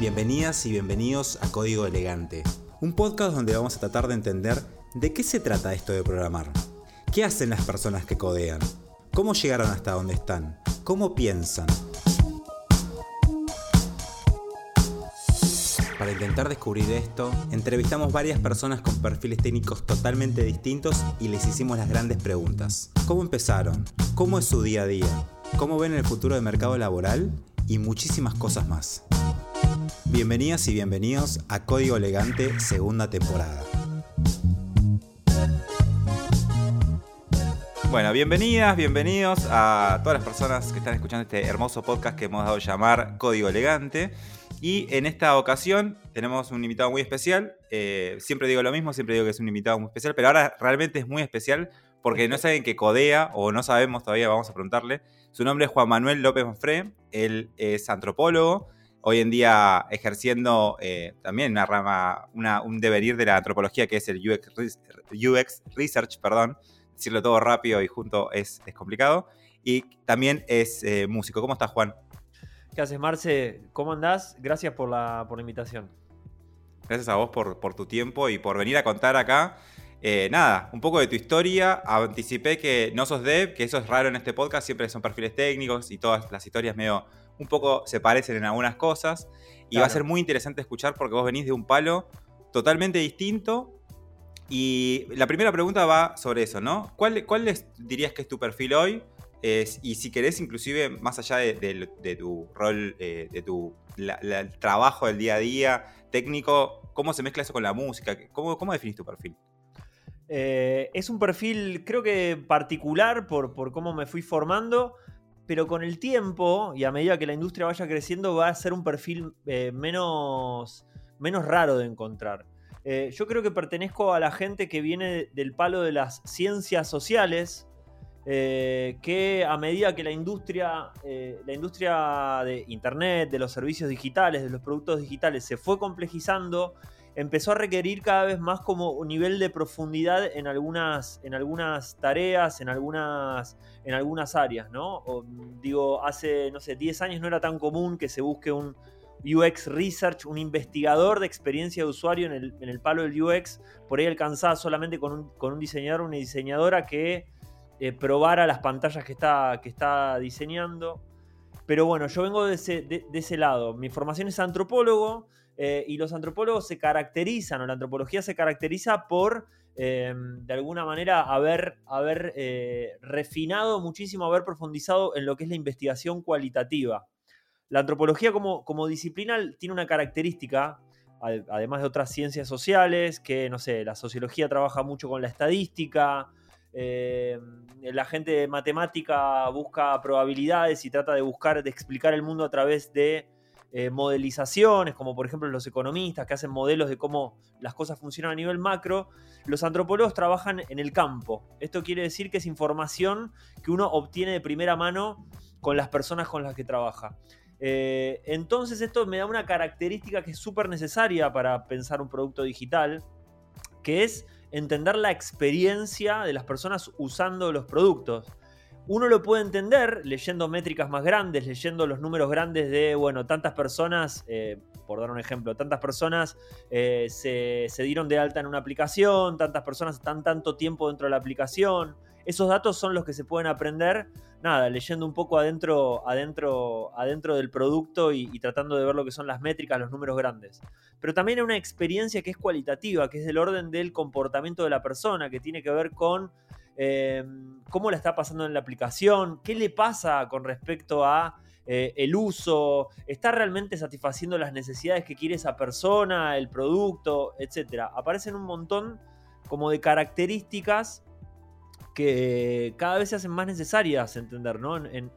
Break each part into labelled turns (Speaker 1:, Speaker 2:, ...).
Speaker 1: Bienvenidas y bienvenidos a Código Elegante, un podcast donde vamos a tratar de entender de qué se trata esto de programar. ¿Qué hacen las personas que codean? ¿Cómo llegaron hasta donde están? ¿Cómo piensan? Para intentar descubrir esto, entrevistamos varias personas con perfiles técnicos totalmente distintos y les hicimos las grandes preguntas. ¿Cómo empezaron? ¿Cómo es su día a día? ¿Cómo ven el futuro del mercado laboral? Y muchísimas cosas más. Bienvenidas y bienvenidos a Código Elegante segunda temporada. Bueno, bienvenidas, bienvenidos a todas las personas que están escuchando este hermoso podcast que hemos dado a llamar Código Elegante. Y en esta ocasión tenemos un invitado muy especial. Eh, siempre digo lo mismo, siempre digo que es un invitado muy especial, pero ahora realmente es muy especial porque no saben que codea o no sabemos todavía, vamos a preguntarle. Su nombre es Juan Manuel López Manfré, él es antropólogo, hoy en día ejerciendo eh, también una rama, un devenir de la antropología que es el UX, Research, perdón, decirlo todo rápido y junto es, complicado. Y también es eh, músico. ¿Cómo estás, Juan?
Speaker 2: ¿Qué haces, Marce? ¿Cómo andás? Gracias por la, por la invitación.
Speaker 1: Gracias a vos por, por, tu tiempo y por venir a contar acá. Eh, nada, un poco de tu historia. Anticipé que no sos dev, que eso es raro en este podcast, siempre son perfiles técnicos y todas las historias medio un poco se parecen en algunas cosas. Y va a ser muy interesante escuchar porque vos venís de un palo totalmente distinto. Y la primera pregunta va sobre eso, ¿no? ¿Cuál, cuál dirías que es tu perfil hoy? y si querés, inclusive, más allá de, tu rol, eh, de tu trabajo del día a día técnico, ¿cómo se mezcla eso con la música? ¿Cómo, cómo definís tu perfil?
Speaker 2: Eh, es un perfil, creo que particular por, por cómo me fui formando pero con el tiempo y a medida que la industria vaya creciendo va a ser un perfil eh, menos, menos raro de encontrar. Eh, yo creo que pertenezco a la gente que viene del palo de las ciencias sociales, eh, que a medida que la industria, la industria de Internet, de los servicios digitales, de los productos digitales se fue complejizando, empezó a requerir cada vez más como un nivel de profundidad en algunas, en algunas tareas, en algunas, en algunas áreas, ¿no? digo, hace, no sé, 10 años no era tan común que se busque un UX Research, un investigador de experiencia de usuario en el, palo del UX, por ahí alcanzaba solamente con un, con un diseñador, una diseñadora que eh, probara las pantallas que está, que está diseñando. Pero bueno, yo vengo de ese, de ese lado. Mi formación es antropólogo, eh, y los antropólogos se caracterizan, o la antropología se caracteriza por, eh, de alguna manera, haber, haber eh, refinado muchísimo, haber profundizado en lo que es la investigación cualitativa. La antropología como, como disciplina tiene una característica, además de otras ciencias sociales, que, no sé, la sociología trabaja mucho con la estadística, la gente de matemática busca probabilidades y trata de buscar, de explicar el mundo a través de eh, modelizaciones, como por ejemplo los economistas que hacen modelos de cómo las cosas funcionan a nivel macro, los antropólogos trabajan en el campo. Esto quiere decir que es información que uno obtiene de primera mano con las personas con las que trabaja. Eh, entonces esto me da una característica que es súper necesaria para pensar un producto digital, que es entender la experiencia de las personas usando los productos uno lo puede entender leyendo métricas más grandes, leyendo los números grandes de, bueno, tantas personas, eh, por dar un ejemplo, tantas personas eh, se, dieron de alta en una aplicación, tantas personas están tanto tiempo dentro de la aplicación. Esos datos son los que se pueden aprender, nada, leyendo un poco adentro, adentro, adentro del producto y, y tratando de ver lo que son las métricas, los números grandes. Pero también hay una experiencia que es cualitativa, que es del orden del comportamiento de la persona, que tiene que ver con Em, cómo la está pasando en la aplicación, qué le pasa con respecto a eh, el uso, está realmente satisfaciendo las necesidades que quiere esa persona, el producto, etc. Aparecen un montón como de características que cada vez se hacen más necesarias entender ¿no? en,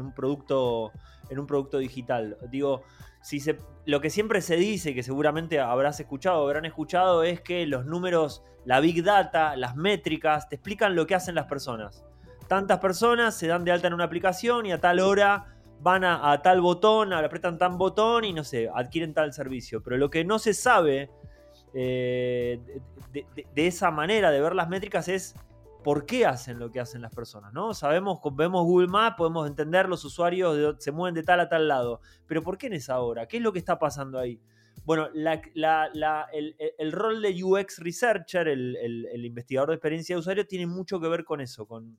Speaker 2: un producto, en un producto digital. Digo, si lo que siempre se dice, que seguramente habrás escuchado o habrán escuchado, es que los números, la big data, las métricas, te explican lo que hacen las personas. Tantas personas se dan de alta en una aplicación y a tal hora van a, tal botón, apretan tal botón y no sé, adquieren tal servicio. Pero lo que no se sabe eh, de, esa manera de ver las métricas es por qué hacen lo que hacen las personas, ¿no? Sabemos, vemos Google Maps, podemos entender los usuarios se mueven de tal a tal lado, pero ¿por qué en esa hora? ¿Qué es lo que está pasando ahí? Bueno, el, rol de UX Researcher, el, investigador de experiencia de usuario, tiene mucho que ver con eso, con,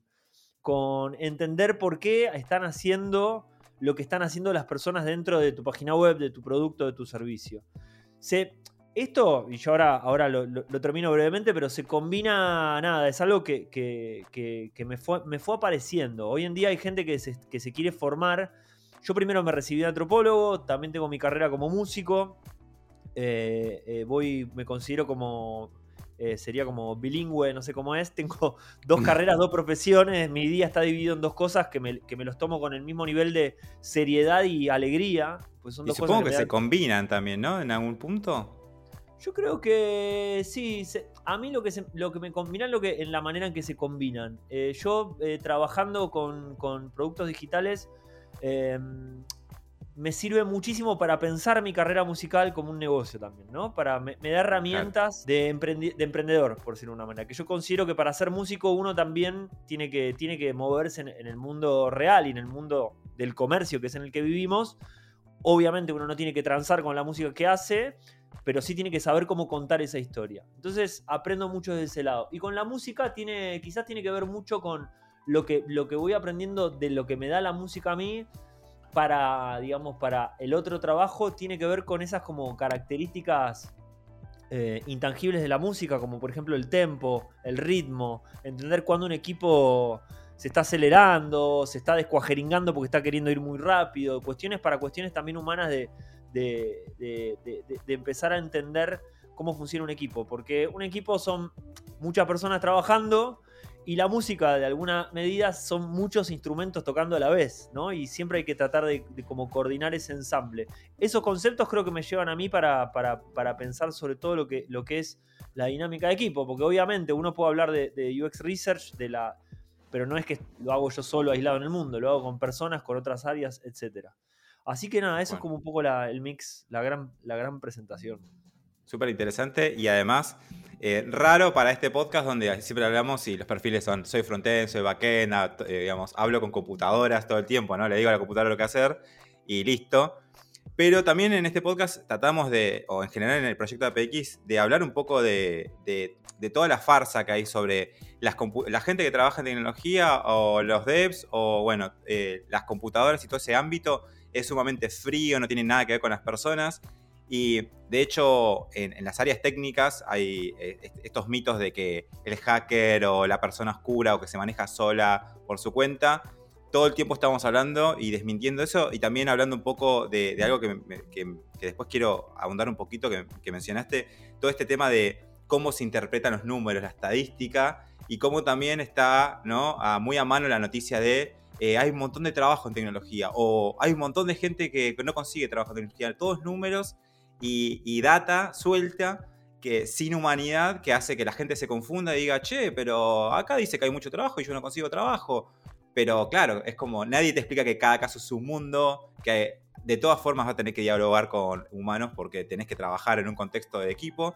Speaker 2: con entender por qué están haciendo lo que están haciendo las personas dentro de tu página web, de tu producto, de tu servicio. Se, esto, y yo ahora, ahora lo, termino brevemente, pero se combina, nada, es algo que, me, fue, me, fue, apareciendo. Hoy en día hay gente que se, que se quiere formar. Yo primero me recibí de antropólogo, también tengo mi carrera como músico. Eh, eh, voy, me considero como eh, sería como bilingüe, no sé cómo es. Tengo dos carreras, dos profesiones. Mi día está dividido en dos cosas que me, los tomo con el mismo nivel de seriedad y alegría. Pues son dos
Speaker 1: supongo que, se combinan también, ¿no? En algún punto.
Speaker 2: Yo creo que sí. a mí lo que, lo que me combinan lo que, en la manera en que se combinan. Eh, yo eh, trabajando con, con, productos digitales em, me sirve muchísimo para pensar mi carrera musical como un negocio también, ¿no? Para, me, da herramientas de, emprendedor, por decirlo de una manera. Que yo considero que para ser músico uno también tiene que, tiene que moverse en, el mundo real y en el mundo del comercio, que es en el que vivimos. Obviamente uno no tiene que transar con la música que hace, pero sí tiene que saber cómo contar esa historia. Entonces aprendo mucho de ese lado. Y con la música tiene, quizás tiene que ver mucho con lo que, lo que voy aprendiendo de lo que me da la música a mí para, digamos, para el otro trabajo tiene que ver con esas como características eh, intangibles de la música, como por ejemplo el tempo, el ritmo, entender cuando un equipo se está acelerando, se está descuajeringando porque está queriendo ir muy rápido, cuestiones para cuestiones también humanas de, de, de empezar a entender cómo funciona un equipo, porque un equipo son muchas personas trabajando, y la música, de alguna medida, son muchos instrumentos tocando a la vez, ¿no? Y siempre hay que tratar de, como coordinar ese ensamble. Esos conceptos creo que me llevan a mí para, para, pensar sobre todo lo que, lo que es la dinámica de equipo, porque obviamente uno puede hablar de, UX Research, de la, pero no es que lo hago yo solo aislado en el mundo, lo hago con personas, con otras áreas, etc. Así que nada, eso es como un poco el mix, la gran, la gran presentación.
Speaker 1: Súper interesante y además eh, raro para este podcast donde siempre hablamos y los perfiles son soy frontend, soy backend, eh, digamos, hablo con computadoras todo el tiempo, ¿no? Le digo a la computadora lo que hacer y listo. Pero también en este podcast tratamos de, o en general en el proyecto de APX, de hablar un poco de, toda la farsa que hay sobre la gente que trabaja en tecnología o los devs o, bueno, eh, las computadoras y todo ese ámbito es sumamente frío, no tiene nada que ver con las personas. Y de hecho, en, las áreas técnicas hay eh, estos mitos de que el hacker o la persona oscura o que se maneja sola por su cuenta, todo el tiempo estamos hablando y desmintiendo eso y también hablando un poco de, algo que, después quiero abundar un poquito, que, mencionaste, todo este tema de cómo se interpretan los números, la estadística y cómo también está ¿no? muy a mano la noticia de eh, hay un montón de trabajo en tecnología o hay un montón de gente que no consigue trabajo en tecnología, todos números y, data suelta que sin humanidad que hace que la gente se confunda y diga, che, pero acá dice que hay mucho trabajo y yo no consigo trabajo. Pero claro, es como nadie te explica que cada caso es un mundo, que de todas formas vas a tener que dialogar con humanos porque tenés que trabajar en un contexto de equipo.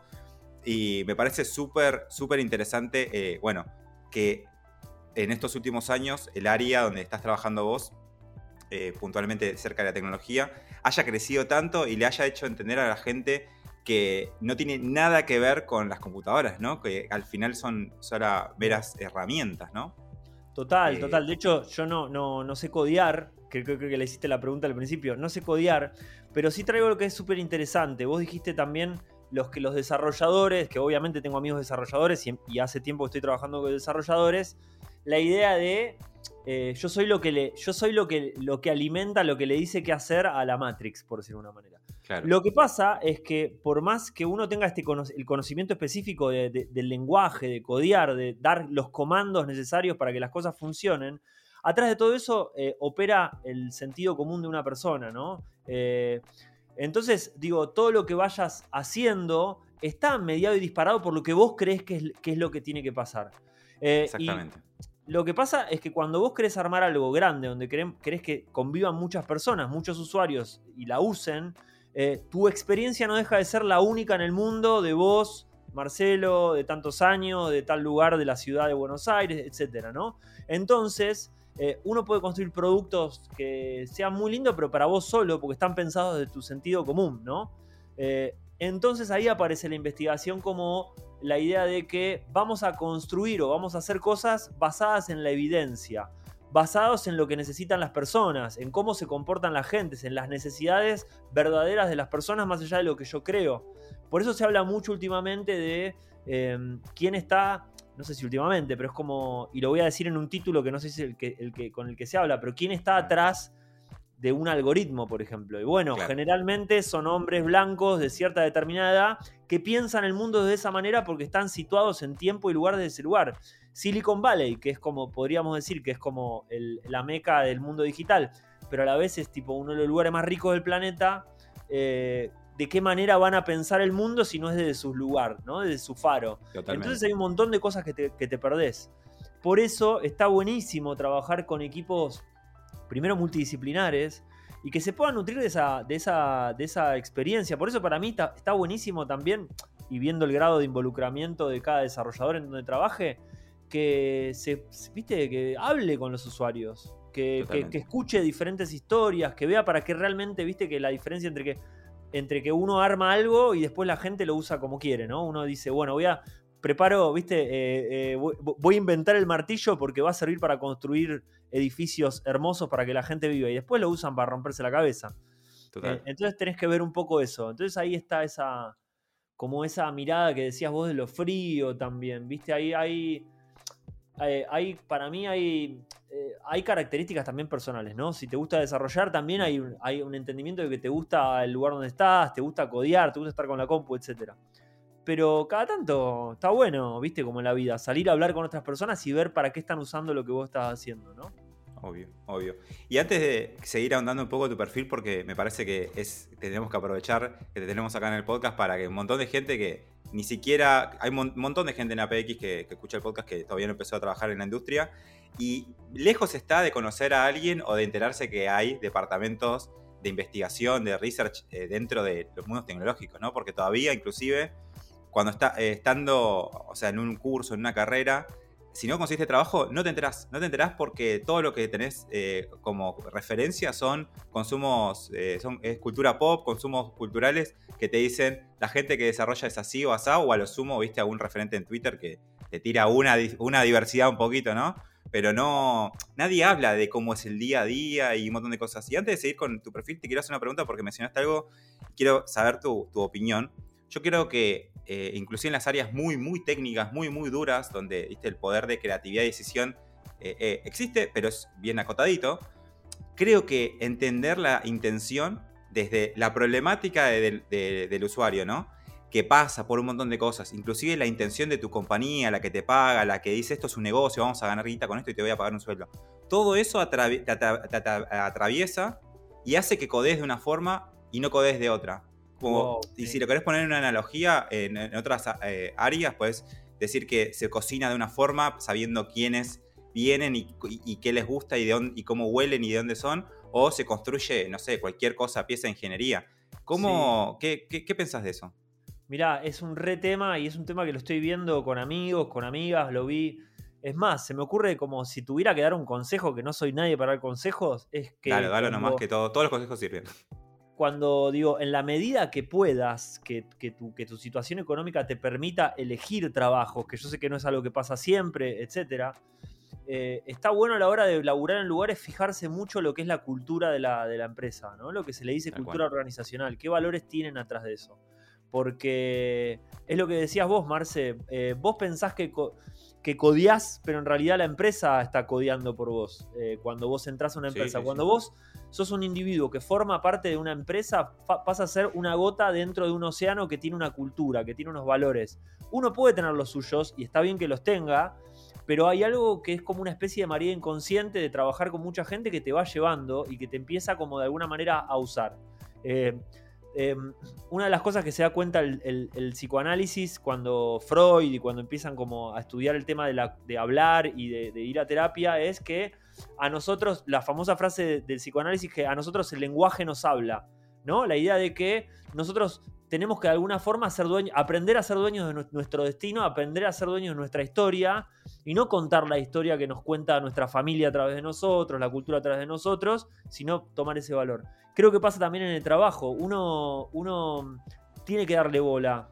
Speaker 1: Y me parece súper, súper interesante, eh, bueno, que en estos últimos años el área donde estás trabajando vos eh, puntualmente cerca de la tecnología, haya crecido tanto y le haya hecho entender a la gente que no tiene nada que ver con las computadoras, ¿no? Que al final son solo veras herramientas, ¿no?
Speaker 2: Total, eh, total. De hecho, yo no, no, no sé codear, creo, creo, que le hiciste la pregunta al principio, no sé codear, pero sí traigo lo que es súper interesante. Vos dijiste también los que los desarrolladores, que obviamente tengo amigos desarrolladores y, y hace tiempo que estoy trabajando con desarrolladores, la idea de eh, yo soy lo que le, yo soy lo que, lo que alimenta, lo que le dice qué hacer a la Matrix, por decirlo de una manera. Lo que pasa es que por más que uno tenga este el conocimiento específico del lenguaje, de codear, de dar los comandos necesarios para que las cosas funcionen, atrás de todo eso eh, opera el sentido común de una persona, ¿no? Eh, entonces, digo, todo lo que vayas haciendo está mediado y disparado por lo que vos crees que es, es lo que tiene que pasar.
Speaker 1: Exactamente.
Speaker 2: Lo que pasa es que cuando vos querés armar algo grande, donde querés que convivan muchas personas, muchos usuarios y la usen, eh, tu experiencia no deja de ser la única en el mundo de vos Marcelo, de tantos años, de tal lugar de la ciudad de Buenos Aires, etcétera, ¿no? Entonces, eh, uno puede construir productos que sean muy lindos, pero para vos solo, porque están pensados de tu sentido común, ¿no? Eh, entonces ahí aparece la investigación como la idea de que vamos a construir o vamos a hacer cosas basadas en la evidencia, basados en lo que necesitan las personas, en cómo se comportan las gentes, en las necesidades verdaderas de las personas más allá de lo que yo creo. Por eso se habla mucho últimamente de em, quién está, no sé si últimamente, pero es como, y lo voy a decir en un título que no sé si es el que, el que, con el que se habla, pero quién está atrás de un algoritmo, por ejemplo. Y bueno, generalmente son hombres blancos de cierta determinada edad que piensan el mundo de esa manera porque están situados en tiempo y lugar de ese lugar. Silicon Valley, que es como, podríamos decir, que es como la meca del mundo digital, pero a la vez es tipo uno de los lugares más ricos del planeta. Eh, de qué manera van a pensar el mundo si no es desde su lugar, ¿no? Desde su faro. Entonces hay un montón de cosas que te, que te perdés. Por eso está buenísimo trabajar con equipos primero multidisciplinares, y que se puedan nutrir de esa, de esa, de esa experiencia. Por eso para mí está, buenísimo también, y viendo el grado de involucramiento de cada desarrollador en donde trabaje, que se, viste, que hable con los usuarios, que, que, escuche diferentes historias, que vea para qué realmente, viste, que la diferencia entre que, entre que uno arma algo y después la gente lo usa como quiere, ¿no? Uno dice, bueno, voy a, preparo, viste, eh, eh, voy, a inventar el martillo porque va a servir para construir edificios hermosos para que la gente viva y después lo usan para romperse la cabeza. Eh, entonces tenés que ver un poco eso. Entonces ahí está esa, como esa mirada que decías vos de lo frío también, viste, ahí hay, hay, para mí hay, hay características también personales, ¿no? Si te gusta desarrollar, también hay, un entendimiento de que te gusta el lugar donde estás, te gusta codear, te gusta estar con la compu, etcétera pero cada tanto está bueno, viste, como en la vida, salir a hablar con otras personas y ver para qué están usando lo que vos estás haciendo, ¿no?
Speaker 1: Obvio, obvio. Y antes de seguir ahondando un poco tu perfil, porque me parece que tenemos que aprovechar que te tenemos acá en el podcast para que un montón de gente que ni siquiera. Hay un montón de gente en APX que, que escucha el podcast que todavía no empezó a trabajar en la industria y lejos está de conocer a alguien o de enterarse que hay departamentos de investigación, de research eh, dentro de los mundos tecnológicos, ¿no? Porque todavía, inclusive, cuando está eh, estando, o sea, en un curso, en una carrera, si no conseguiste trabajo, no te enterás. No te enterás porque todo lo que tenés eh, como referencia son consumos, eh, son, es cultura pop, consumos culturales que te dicen la gente que desarrolla es así o asá, o a lo sumo, viste algún referente en Twitter que te tira una, una diversidad un poquito, ¿no? Pero no, nadie habla de cómo es el día a día y un montón de cosas. Y antes de seguir con tu perfil, te quiero hacer una pregunta porque mencionaste algo, quiero saber tu, tu opinión. Yo creo que eh, inclusive en las áreas muy, muy técnicas, muy, muy duras, donde ¿viste? el poder de creatividad y decisión eh, eh, existe, pero es bien acotadito, creo que entender la intención desde la problemática del usuario, ¿no? Que pasa por un montón de cosas, inclusive la intención de tu compañía, la que te paga, la que dice esto es un negocio, vamos a ganar guita con esto y te voy a pagar un sueldo. Todo eso te, atraviesa y hace que codes de una forma y no codes de otra. Y si lo querés poner en una analogía, en, otras eh, áreas, puedes decir que se cocina de una forma sabiendo quiénes vienen y, qué les gusta y, de dónde, y cómo huelen y de dónde son, o se construye, no sé, cualquier cosa, pieza de ingeniería. ¿Cómo, qué, qué, pensás de eso?
Speaker 2: Mirá, es un re tema y es un tema que lo estoy viendo con amigos, con amigas, lo vi. Es más, se me ocurre como si tuviera que dar un consejo, que no soy nadie para dar consejos, es que...
Speaker 1: Dale, dale nomás que todo, todos los consejos sirven
Speaker 2: cuando digo, en la medida que puedas, que, tu, que tu situación económica te permita elegir trabajos, que yo sé que no es algo que pasa siempre, etc., eh, está bueno a la hora de laburar en lugares fijarse mucho lo que es la cultura de la, de la empresa, ¿no? Lo que se le dice cultura organizacional, qué valores tienen atrás de eso. Porque es lo que decías vos, Marce, eh, vos pensás que, que codiás, pero en realidad la empresa está codeando por vos. Eh, cuando vos entras a una empresa, cuando vos sos un individuo que forma parte de una empresa, pasa a ser una gota dentro de un océano que tiene una cultura, que tiene unos valores. Uno puede tener los suyos y está bien que los tenga, pero hay algo que es como una especie de María inconsciente de trabajar con mucha gente que te va llevando y que te empieza como de alguna manera a usar. Eh, em, una de las cosas que se da cuenta el, psicoanálisis cuando Freud y cuando empiezan como a estudiar el tema de, hablar y de, ir a terapia es que a nosotros, la famosa frase del psicoanálisis que a nosotros el lenguaje nos habla. ¿No? La idea de que nosotros tenemos que de alguna forma aprender a ser dueños de nuestro destino, aprender a ser dueños de nuestra historia y no contar la historia que nos cuenta nuestra familia a través de nosotros, la cultura a través de nosotros, sino tomar ese valor. Creo que pasa también en el trabajo. Uno, uno tiene que darle bola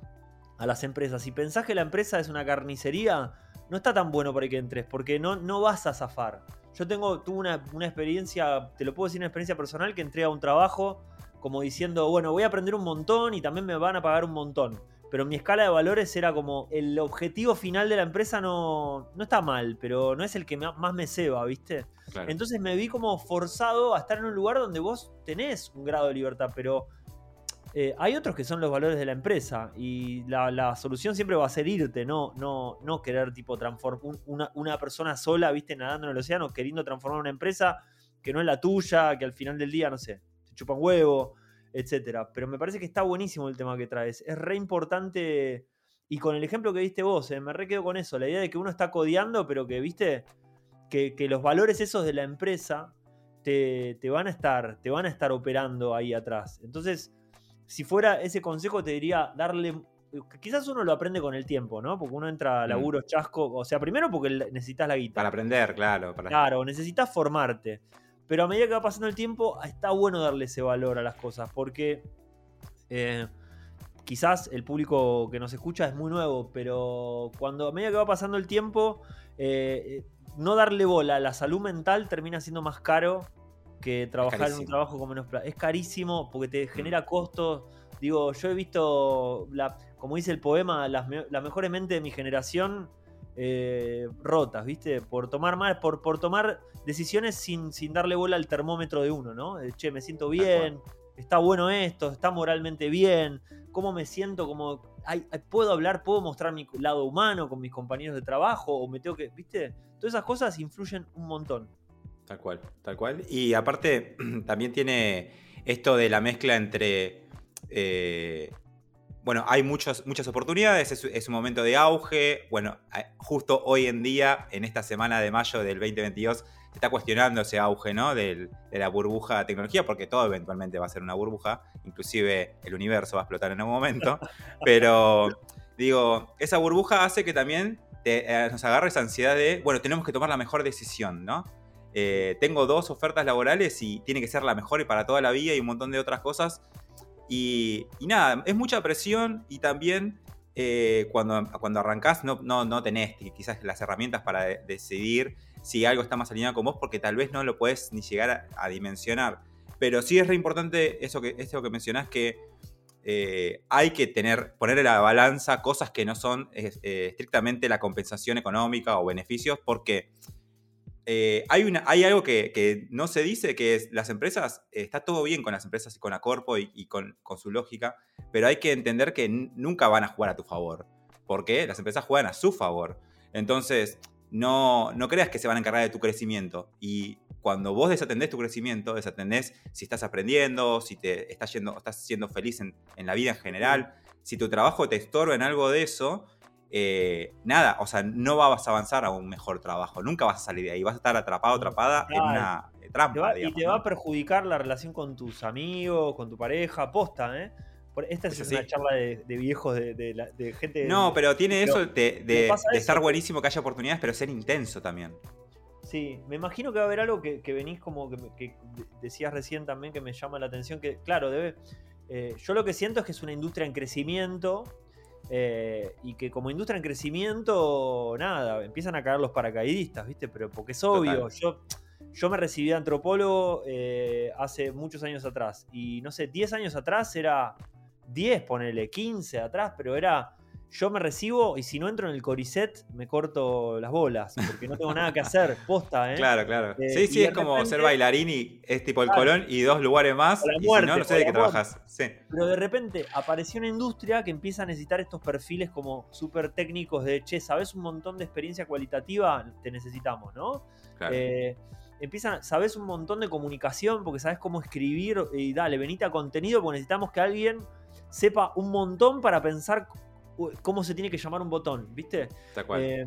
Speaker 2: a las empresas. Si pensás que la empresa es una carnicería, no está tan bueno para que entres, porque no, no vas a zafar. Yo tengo, tuve una, una experiencia, te lo puedo decir, una experiencia personal que entré a un trabajo como diciendo, bueno, voy a aprender un montón y también me van a pagar un montón. Pero mi escala de valores era como el objetivo final de la empresa no, no está mal, pero no es el que más me ceba, ¿viste? Entonces me vi como forzado a estar en un lugar donde vos tenés un grado de libertad, pero eh, hay otros que son los valores de la empresa y la, solución siempre va a ser irte, no, no, no querer tipo transformar una, una, persona sola, viste, nadando en el océano, queriendo transformar una empresa que no es la tuya, que al final del día, no sé, chupan huevo, etcétera. Pero me parece que está buenísimo el tema que traes. Es re importante. Y con el ejemplo que diste vos, eh, me re quedo con eso. La idea de que uno está codeando, pero que, viste, que, los valores esos de la empresa te, van a estar, te van a estar operando ahí atrás. Entonces, si fuera ese consejo, te diría darle. Quizás uno lo aprende con el tiempo, ¿no? Porque uno entra a mm. laburo chasco. O sea, primero porque necesitas la guita.
Speaker 1: Para aprender, claro.
Speaker 2: Claro, necesitas formarte. Pero a medida que va pasando el tiempo, está bueno darle ese valor a las cosas, porque eh, quizás el público que nos escucha es muy nuevo, pero cuando a medida que va pasando el tiempo, eh, no darle bola a la salud mental termina siendo más caro que trabajar en un trabajo con menos plata. Es carísimo porque te genera costos. Digo, yo he visto, la, como dice el poema, las, las mejores mentes de mi generación eh, rotas, ¿viste? Por tomar mal, por, por tomar decisiones sin, sin, darle bola al termómetro de uno, ¿no? che, me siento bien, está bueno esto, está moralmente bien, cómo me siento, como puedo hablar, puedo mostrar mi lado humano con mis compañeros de trabajo, o me tengo que, ¿viste? Todas esas cosas influyen un montón.
Speaker 1: Tal cual, tal cual. Y aparte, también tiene esto de la mezcla entre eh, bueno, hay muchas oportunidades, es, un momento de auge. Bueno, justo hoy en día, en esta semana de mayo del 2022, se está cuestionando ese auge ¿no? de la burbuja de tecnología, porque todo eventualmente va a ser una burbuja, inclusive el universo va a explotar en algún momento. Pero digo, esa burbuja hace que también eh, nos agarre esa ansiedad de, bueno, tenemos que tomar la mejor decisión, ¿no? Eh, tengo dos ofertas laborales y tiene que ser la mejor y para toda la vida y un montón de otras cosas y, nada, es mucha presión y también eh, cuando, cuando arrancás no, no, no, tenés quizás las herramientas para decidir si algo está más alineado con vos porque tal vez no lo puedes ni llegar a, dimensionar. Pero sí es re importante eso que, eso que mencionás que eh, hay que tener, poner en la balanza cosas que no son eh, estrictamente la compensación económica o beneficios porque eh, hay, algo que, no se dice, que las empresas, eh, está todo bien con las empresas y con Acorpo y, y con, su lógica, pero hay que entender que nunca van a jugar a tu favor, porque las empresas juegan a su favor. Entonces, no, no creas que se van a encargar de tu crecimiento. Y cuando vos desatendés tu crecimiento, desatendés si estás aprendiendo, si te estás, yendo, estás siendo feliz en, en la vida en general, si tu trabajo te estorba en algo de eso, eh, nada, o sea, no vas a avanzar a un mejor trabajo, nunca vas a salir de ahí, vas a estar atrapado, atrapada en una trampa.
Speaker 2: y te va a perjudicar la relación con tus amigos, con tu pareja, posta, ¿eh? Esta es, una charla de, viejos, de, gente.
Speaker 1: No, pero tiene eso de, estar buenísimo, que haya oportunidades, pero ser intenso también.
Speaker 2: Sí, me imagino que va a haber algo que, venís como que, decías recién también que me llama la atención, que claro, debe... Eh, yo lo que siento es que es una industria en crecimiento, eh, y que como industria en crecimiento, nada, empiezan a caer los paracaidistas, ¿viste? Pero porque es obvio, yo, yo me recibí de antropólogo eh, hace muchos años atrás, y no sé, 10 años atrás era 10, ponele, 15 atrás, pero era yo me recibo y si no entro en el coricet me corto las bolas porque no tengo nada que hacer, posta, ¿eh?
Speaker 1: Claro, claro. Eh, sí, sí, es como ser bailarín y es tipo el Colón y dos lugares más y si no, no sé de qué trabajas. Sí.
Speaker 2: Pero de repente apareció una industria que empieza a necesitar estos perfiles como súper técnicos de, che, sabes un montón de experiencia cualitativa, te necesitamos, ¿no? Claro. Eh, empiezan, sabes un montón de comunicación porque sabes cómo escribir y dale, venite a contenido porque necesitamos que alguien sepa un montón para pensar cómo se tiene que llamar un botón, ¿viste? Eh,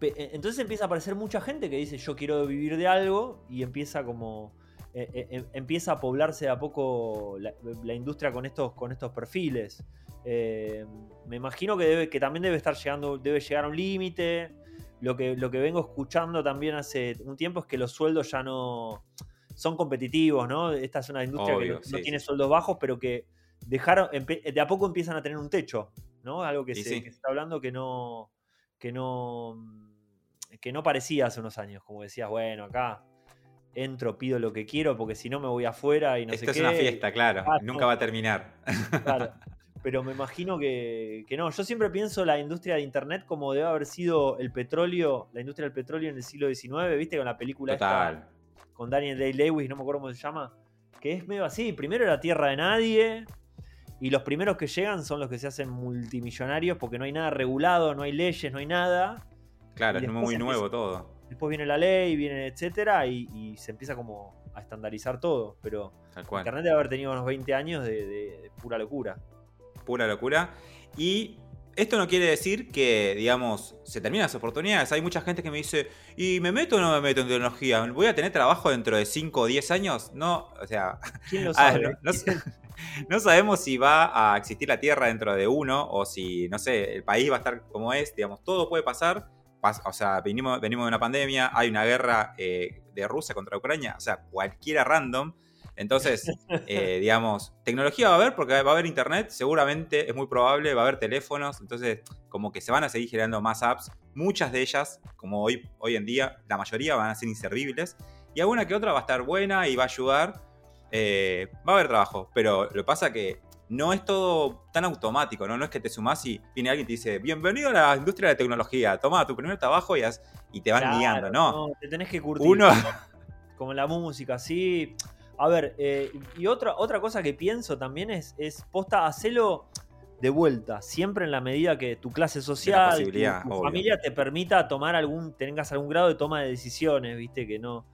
Speaker 2: eh, entonces empieza a aparecer mucha gente que dice yo quiero vivir de algo y empieza como... em, empieza a poblarse a poco la, industria con estos, con estos perfiles. me imagino que, debe, que también debe estar llegando, debe llegar a un límite. Lo que, lo que vengo escuchando también hace un tiempo es que los sueldos ya no son competitivos, ¿no? Esta es una industria que no, tiene sueldos bajos, pero que dejaron, de a poco empiezan a tener un techo, ¿no? Algo que, se, está hablando que no, que no, que no parecía hace unos años, como decías, bueno, acá entro, pido lo que quiero, porque si no me voy afuera y no
Speaker 1: sé
Speaker 2: qué.
Speaker 1: Esto es una fiesta, claro, nunca va a terminar.
Speaker 2: Claro. pero me imagino que, no. Yo siempre pienso la industria de Internet como debe haber sido el petróleo, la industria del petróleo en el siglo XIX, ¿viste? Con la película Esta, con Daniel Day-Lewis, no me acuerdo cómo se llama, que es medio así. Primero era tierra de nadie, y los primeros que llegan son los que se hacen multimillonarios porque no hay nada regulado, no hay leyes, no hay nada.
Speaker 1: Claro, es muy nuevo todo.
Speaker 2: Después viene la ley, viene etcétera, y, se empieza como a estandarizar todo. Pero Internet debe haber tenido unos 20 años de pura locura
Speaker 1: pura locura. Y esto no quiere decir que, digamos, se terminan las oportunidades. Hay mucha gente que me dice, ¿y me meto o no me meto en tecnología? ¿Voy a tener trabajo dentro de 5 o 10 años? No, o sea...
Speaker 2: ¿Quién lo sabe?
Speaker 1: no, sabemos si va a existir la Tierra dentro de uno o si, no sé, el país va a estar como es, digamos, todo puede pasar. O sea, venimos, venimos de una pandemia, hay una guerra eh, de Rusia contra Ucrania, o sea, cualquiera random entonces, eh, digamos, tecnología va a haber porque va a haber internet, seguramente es muy probable, va a haber teléfonos, entonces como que se van a seguir generando más apps, muchas de ellas, como hoy, hoy en día, la mayoría van a ser inservibles, y alguna que otra va a estar buena y va a ayudar, eh, va a haber trabajo, pero lo que pasa que no es todo tan automático, ¿no? No es que te sumás y viene alguien y te dice, bienvenido a la industria de la tecnología, toma tu primer trabajo y, y te van guiando, ¿no?
Speaker 2: te tenés que curtir. Uno... Como la música, sí. A ver, eh, y otra, otra cosa que pienso también es, es posta, hacelo de vuelta, siempre en la medida que tu clase social, tu, familia te permita tomar algún, tengas algún grado de toma de decisiones, viste, que no.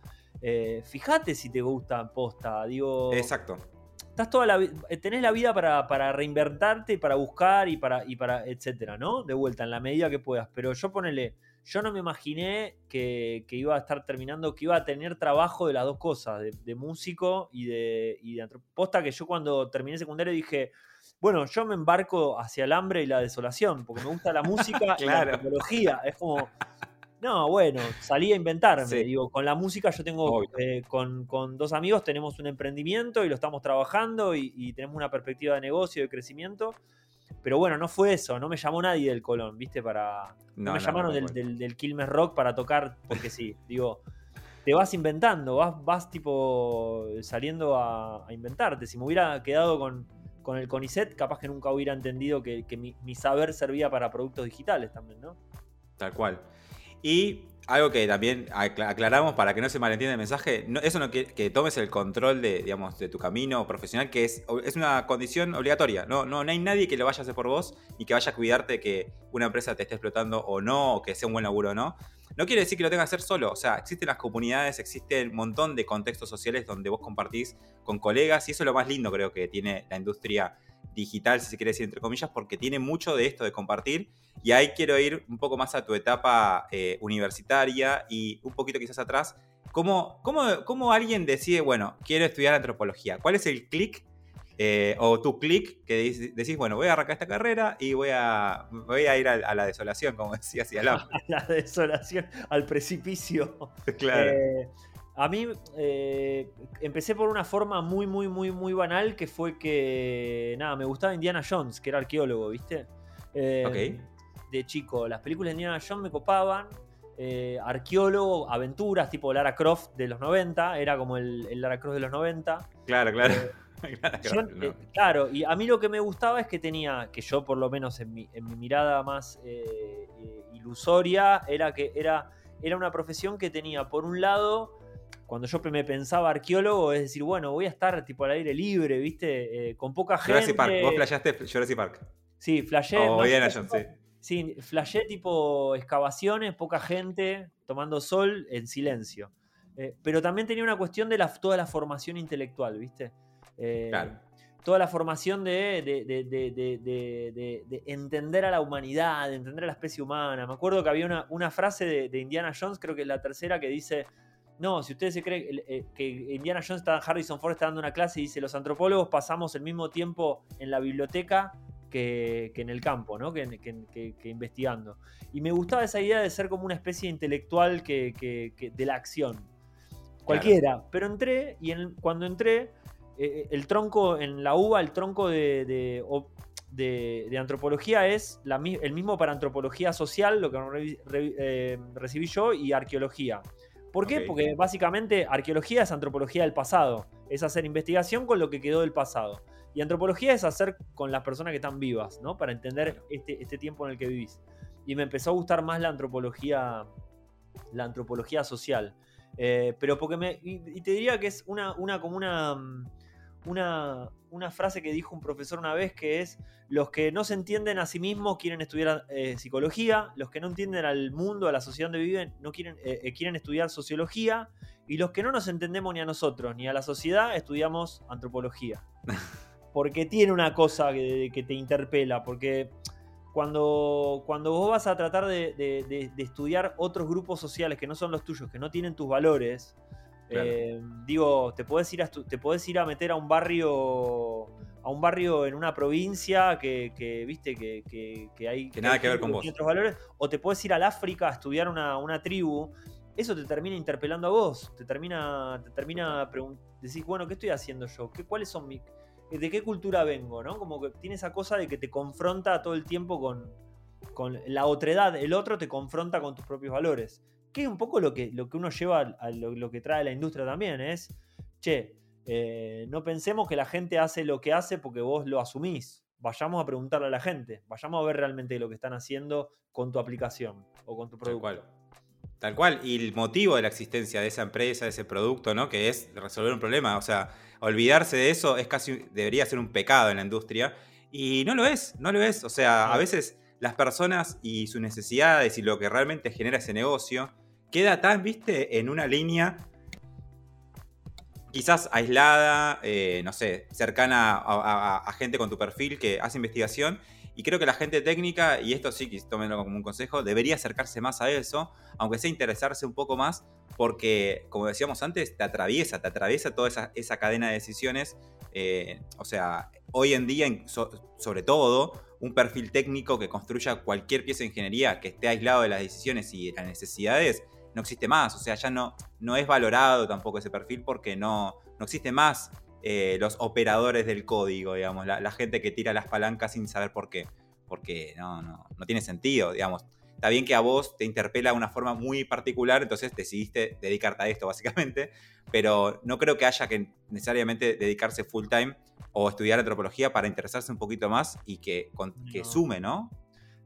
Speaker 2: Eh, fíjate si te gusta posta, digo.
Speaker 1: Exacto.
Speaker 2: Estás toda la eh, tenés la vida para, para reinvertarte, para buscar y para, y para, etcétera, ¿no? De vuelta, en la medida que puedas. Pero yo ponele yo no me imaginé que, iba a estar terminando, que iba a tener trabajo de las dos cosas, de, músico y de, y Posta que yo cuando terminé secundario dije, bueno, yo me embarco hacia el hambre y la desolación, porque me gusta la música y la tecnología. Es como, no, bueno, salí a inventarme. Digo, con la música yo tengo, eh, con, dos amigos tenemos un emprendimiento y lo estamos trabajando y, y tenemos una perspectiva de negocio, de crecimiento. Pero bueno, no fue eso, no me llamó nadie del Colón, ¿viste? Para. No, me llamaron del, del, Quilmes Rock para tocar, porque sí, digo, te vas inventando, vas, vas tipo saliendo a, inventarte. Si me hubiera quedado con, con, el CONICET, capaz que nunca hubiera entendido que, mi, mi, saber servía para productos digitales también, ¿no?
Speaker 1: Tal cual. Y algo que también aclaramos para que no se malentienda el mensaje, eso no quiere que tomes el control de, digamos, de tu camino profesional, que es, es una condición obligatoria. No, no, hay nadie que lo vaya a hacer por vos y que vaya a cuidarte que una empresa te esté explotando o no, o que sea un buen laburo o no. No quiere decir que lo tengas que hacer solo. O sea, existen las comunidades, existe un montón de contextos sociales donde vos compartís con colegas y eso es lo más lindo creo que tiene la industria digital, si se quiere decir entre comillas, porque tiene mucho de esto de compartir. Y ahí quiero ir un poco más a tu etapa eh, universitaria y un poquito quizás atrás. ¿Cómo, cómo, alguien decide, bueno, quiero estudiar antropología? ¿Cuál es el clic eh, o tu clic que decís, bueno, voy a arrancar esta carrera y voy a, voy a ir a, la desolación, como decía hacia
Speaker 2: la... la desolación, al precipicio.
Speaker 1: Claro.
Speaker 2: Eh, a mí eh, empecé por una forma muy, muy, muy, muy banal, que fue que, nada, me gustaba Indiana Jones, que era arqueólogo, ¿viste?
Speaker 1: Eh,
Speaker 2: de chico, las películas de Indiana Jones me copaban. Eh, arqueólogo, aventuras, tipo Lara Croft de los 90, era como el, Lara Croft de los 90.
Speaker 1: Claro, claro.
Speaker 2: claro, y a mí lo que me gustaba es que tenía, que yo por lo menos en mi, en mi mirada más ilusoria, era que era, era una profesión que tenía, por un lado, cuando yo me pensaba arqueólogo, es decir, bueno, voy a estar tipo al aire libre, ¿viste? Eh, con poca gente.
Speaker 1: Jurassic Park, vos flasheaste Jurassic Park.
Speaker 2: Sí, flashé.
Speaker 1: O Indiana Jones, sí.
Speaker 2: Sí, flashé tipo excavaciones, poca gente, tomando sol en silencio. Eh, pero también tenía una cuestión de la, toda la formación intelectual, ¿viste?
Speaker 1: Eh, claro.
Speaker 2: Toda la formación de, de, entender a la humanidad, de entender a la especie humana. Me acuerdo que había una, una frase de, Indiana Jones, creo que es la tercera, que dice: no, si ustedes se creen eh, que Indiana Jones está, Harrison Ford está dando una clase y dice, los antropólogos pasamos el mismo tiempo en la biblioteca que, en el campo, ¿no? Que, investigando. Y me gustaba esa idea de ser como una especie de intelectual que, de la acción. Cualquiera. Pero entré y cuando entré, eh, el tronco, en la UBA, el tronco de, de, antropología es el mismo para antropología social, lo que eh, recibí yo, y arqueología. ¿Por qué? Porque básicamente arqueología es antropología del pasado, es hacer investigación con lo que quedó del pasado. Y antropología es hacer con las personas que están vivas, ¿no? Para entender este, este, tiempo en el que vivís. Y me empezó a gustar más la antropología, la antropología social. Eh, pero porque me. Y, te diría que es una, una como una mm, una, frase que dijo un profesor una vez que es, los que no se entienden a sí mismos quieren estudiar eh, psicología, los que no entienden al mundo, a la sociedad donde viven, no quieren, eh, eh, quieren estudiar sociología, y los que no nos entendemos ni a nosotros ni a la sociedad estudiamos antropología. Porque tiene una cosa que, te interpela, porque cuando, cuando vos vas a tratar de estudiar otros grupos sociales que no son los tuyos, que no tienen tus valores, eh, digo, te puedes ir a te puedes ir a meter a un barrio a un barrio en una provincia que, viste que, hay
Speaker 1: que nada que ver con vos.
Speaker 2: Otros valores, o te puedes ir al África a estudiar una, tribu. Eso te termina interpelando a vos, te termina te termina decís, bueno, ¿qué estoy haciendo yo? ¿Qué, ¿Cuáles son mis de qué cultura vengo, ¿no? Como que tiene esa cosa de que te confronta todo el tiempo con, con la otredad, el otro te confronta con tus propios valores que es un poco lo que, lo que uno lleva a lo, que trae la industria también, es, che, eh, no pensemos que la gente hace lo que hace porque vos lo asumís. Vayamos a preguntarle a la gente, vayamos a ver realmente lo que están haciendo con tu aplicación o con tu producto.
Speaker 1: Tal cual. Tal cual. Y el motivo de la existencia de esa empresa, de ese producto, ¿no? Que es resolver un problema. O sea, olvidarse de eso es casi. debería ser un pecado en la industria. Y no lo es, no lo es. O sea, a veces las personas y sus necesidades y lo que realmente genera ese negocio queda tan, viste, en una línea quizás aislada, eh, no sé, cercana a, gente con tu perfil que hace investigación. Y creo que la gente técnica, y esto sí, tómenlo como un consejo, debería acercarse más a eso, aunque sea interesarse un poco más, porque, como decíamos antes, te atraviesa, te atraviesa toda esa, cadena de decisiones. Eh, o sea, hoy en día, sobre todo, un perfil técnico que construya cualquier pieza de ingeniería que esté aislado de las decisiones y las necesidades, no existe más. O sea, ya no, no es valorado tampoco ese perfil porque no, no existe más eh, los operadores del código, digamos, la, gente que tira las palancas sin saber por qué. Porque no, no, no tiene sentido, digamos. Está bien que a vos te interpela de una forma muy particular, entonces decidiste dedicarte a esto, básicamente, pero no creo que haya que necesariamente dedicarse full time o estudiar antropología para interesarse un poquito más y que, que sume, ¿no?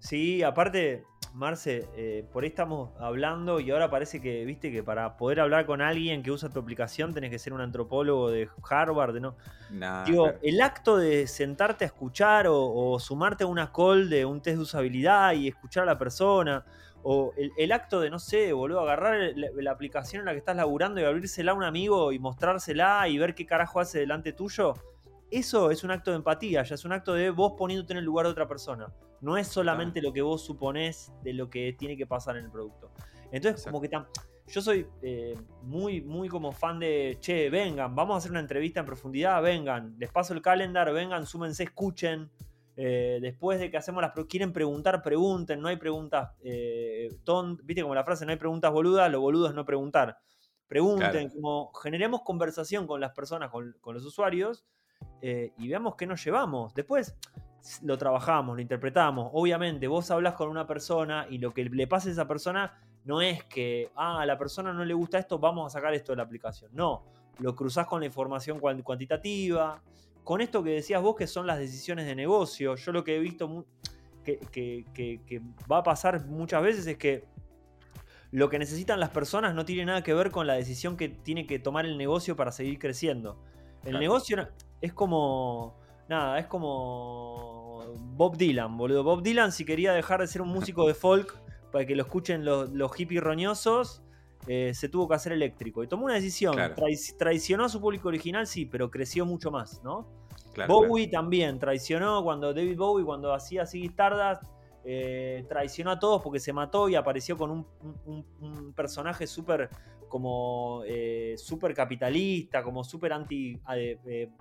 Speaker 2: Sí, aparte, Marce, eh, por ahí estamos hablando y ahora parece que, viste, que para poder hablar con alguien que usa tu aplicación tenés que ser un antropólogo de Harvard, ¿no? Digo, el acto de sentarte a escuchar o, sumarte a una call de un test de usabilidad y escuchar a la persona, o el, acto de, no sé, boludo, agarrar la, aplicación en la que estás laburando y abrírsela a un amigo y mostrársela y ver qué carajo hace delante tuyo, eso es un acto de empatía, ya es un acto de vos poniéndote en el lugar de otra persona. No es solamente lo que vos suponés de lo que tiene que pasar en el producto. Entonces, como que tan. Yo soy eh, muy, muy como fan de, che, vengan, vamos a hacer una entrevista en profundidad, vengan, les paso el calendar, vengan, súmense, escuchen. Eh, después de que hacemos las quieren preguntar, pregunten, no hay preguntas eh, viste como la frase, no hay preguntas boludas, lo boludo es no preguntar. Pregunten, como generemos conversación con las personas, con, con los usuarios, eh, y veamos qué nos llevamos. Después lo trabajamos, lo interpretamos. Obviamente, vos hablas con una persona y lo que le pasa a esa persona no es que, ah, a la persona no le gusta esto, vamos a sacar esto de la aplicación. No, lo cruzás con la información cuantitativa, con esto que decías vos que son las decisiones de negocio. Yo lo que he visto que, que va a pasar muchas veces es que lo que necesitan las personas no tiene nada que ver con la decisión que tiene que tomar el negocio para seguir creciendo. El negocio es como. Nada, es como. Bob Dylan, boludo. Bob Dylan, si quería dejar de ser un músico de folk para que lo escuchen los, hippies roñosos, eh, se tuvo que hacer eléctrico. Y tomó una decisión. traicionó a su público original, sí, pero creció mucho más, ¿no? Bowie también traicionó cuando David Bowie, cuando hacía así Stardust, eh, traicionó a todos porque se mató y apareció con un, un personaje súper como eh, súper capitalista, como súper anti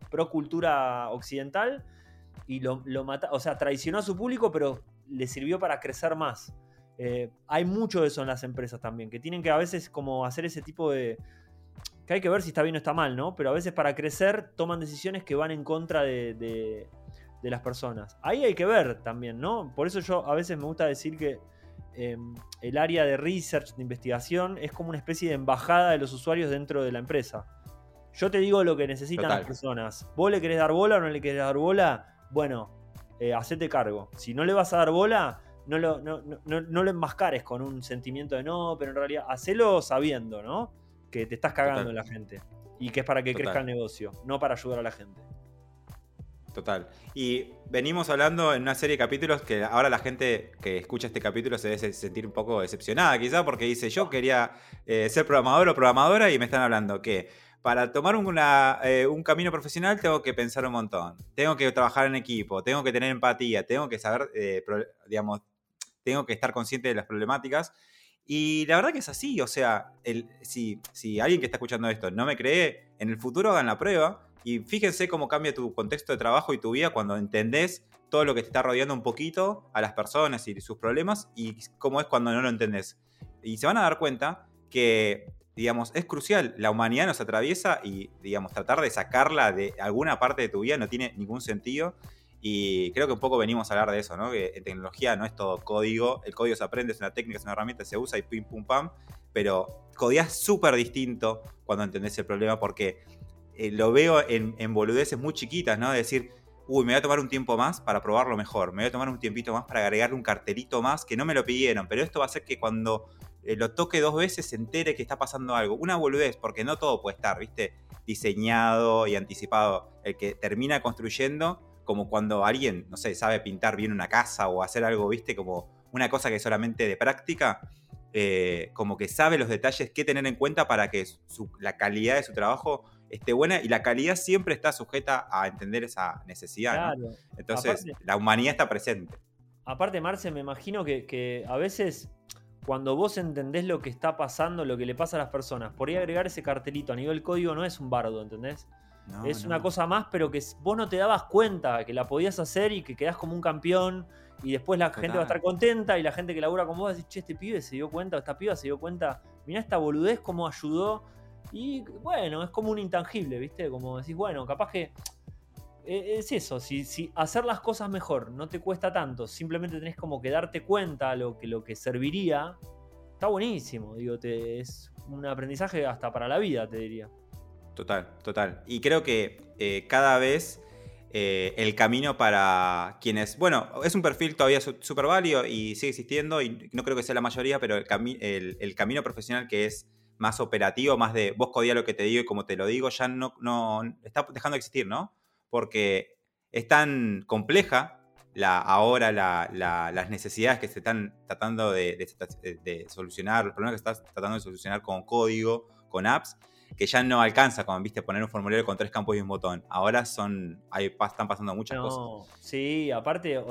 Speaker 2: pro cultura occidental y lo, lo mata, o sea, traicionó a su público, pero le sirvió para crecer más. hay mucho de eso en las empresas también, que tienen que a veces como hacer ese tipo de, que hay que ver si está bien o está mal, ¿no? Pero a veces para crecer toman decisiones que van en contra de, las personas. Ahí hay que ver también, ¿no? Por eso yo a veces me gusta decir que em, el área de research, de investigación, es como una especie de embajada de los usuarios dentro de la empresa. Yo te digo lo que necesitan las personas. ¿Vos le querés dar bola o no le querés dar bola? Bueno, eh, hacete cargo. Si no le vas a dar bola, no lo, no, no lo enmascares con un sentimiento de no, pero en realidad hacelo sabiendo, ¿no? que te estás cagando en la gente. Y que es para que crezca el negocio, no para ayudar a la gente.
Speaker 1: Total. Y venimos hablando en una serie de capítulos que ahora la gente que escucha este capítulo se debe sentir un poco decepcionada, quizá, porque dice: Yo quería eh, ser programador o programadora y me están hablando que para tomar eh, un camino profesional tengo que pensar un montón, tengo que trabajar en equipo, tengo que tener empatía, tengo que saber, eh, digamos, tengo que estar consciente de las problemáticas. Y la verdad que es así, o sea, el, si, si alguien que está escuchando esto no me cree, en el futuro hagan la prueba y fíjense cómo cambia tu contexto de trabajo y tu vida cuando entendés todo lo que te está rodeando un poquito a las personas y sus problemas y cómo es cuando no lo entendés. Y se van a dar cuenta que, digamos, es crucial. La humanidad nos atraviesa y, digamos, tratar de sacarla de alguna parte de tu vida no tiene ningún sentido. Y creo que un poco venimos a hablar de eso, ¿no? Que en tecnología no es todo código, el código se aprende, es una técnica, es una herramienta, se usa y pim pum pam, pero codias súper distinto cuando entendés el problema porque eh, lo veo en, en, boludeces muy chiquitas, ¿no? De decir, uy, me voy a tomar un tiempo más para probarlo mejor, me voy a tomar un tiempito más para agregarle un cartelito más que no me lo pidieron, pero esto va a hacer que cuando lo toque dos veces se entere que está pasando algo. Una boludez, porque no todo puede estar, ¿viste? Diseñado y anticipado. El que termina construyendo como cuando alguien, no sé, sabe pintar bien una casa o hacer algo, viste, como una cosa que es solamente de práctica, eh, como que sabe los detalles que tener en cuenta para que la calidad de su trabajo esté buena y la calidad siempre está sujeta a entender esa necesidad. Entonces, la humanidad está presente.
Speaker 2: Aparte, Marce, me imagino que, que, a veces cuando vos entendés lo que está pasando, lo que le pasa a las personas, por ahí agregar ese cartelito a nivel código no es un bardo, ¿entendés? es una cosa más, pero que vos no te dabas cuenta que la podías hacer y que quedás como un campeón y después la gente va a estar contenta y la gente que labura con vos va a decir, che, este pibe se dio cuenta, esta piba se dio cuenta, mirá esta boludez cómo ayudó. Y bueno, es como un intangible, ¿viste? Como decís, bueno, capaz que es eso, si, si, hacer las cosas mejor no te cuesta tanto, simplemente tenés como que darte cuenta lo que, lo que serviría, está buenísimo, digo, te, es un aprendizaje hasta para la vida, te diría.
Speaker 1: Total, total. Y creo que eh, cada vez eh, el camino para quienes, bueno, es un perfil todavía súper válido y sigue existiendo y no creo que sea la mayoría, pero el, camino profesional que es más operativo, más de vos codía lo que te digo y como te lo digo, ya no, no está dejando de existir, ¿no? Porque es tan compleja la, ahora las necesidades que se están tratando de, de, solucionar, los problemas que estás tratando de solucionar con código, con apps, que ya no alcanza, como viste, poner un formulario con tres campos y un botón. Ahora son, hay, están pasando muchas cosas.
Speaker 2: Sí, aparte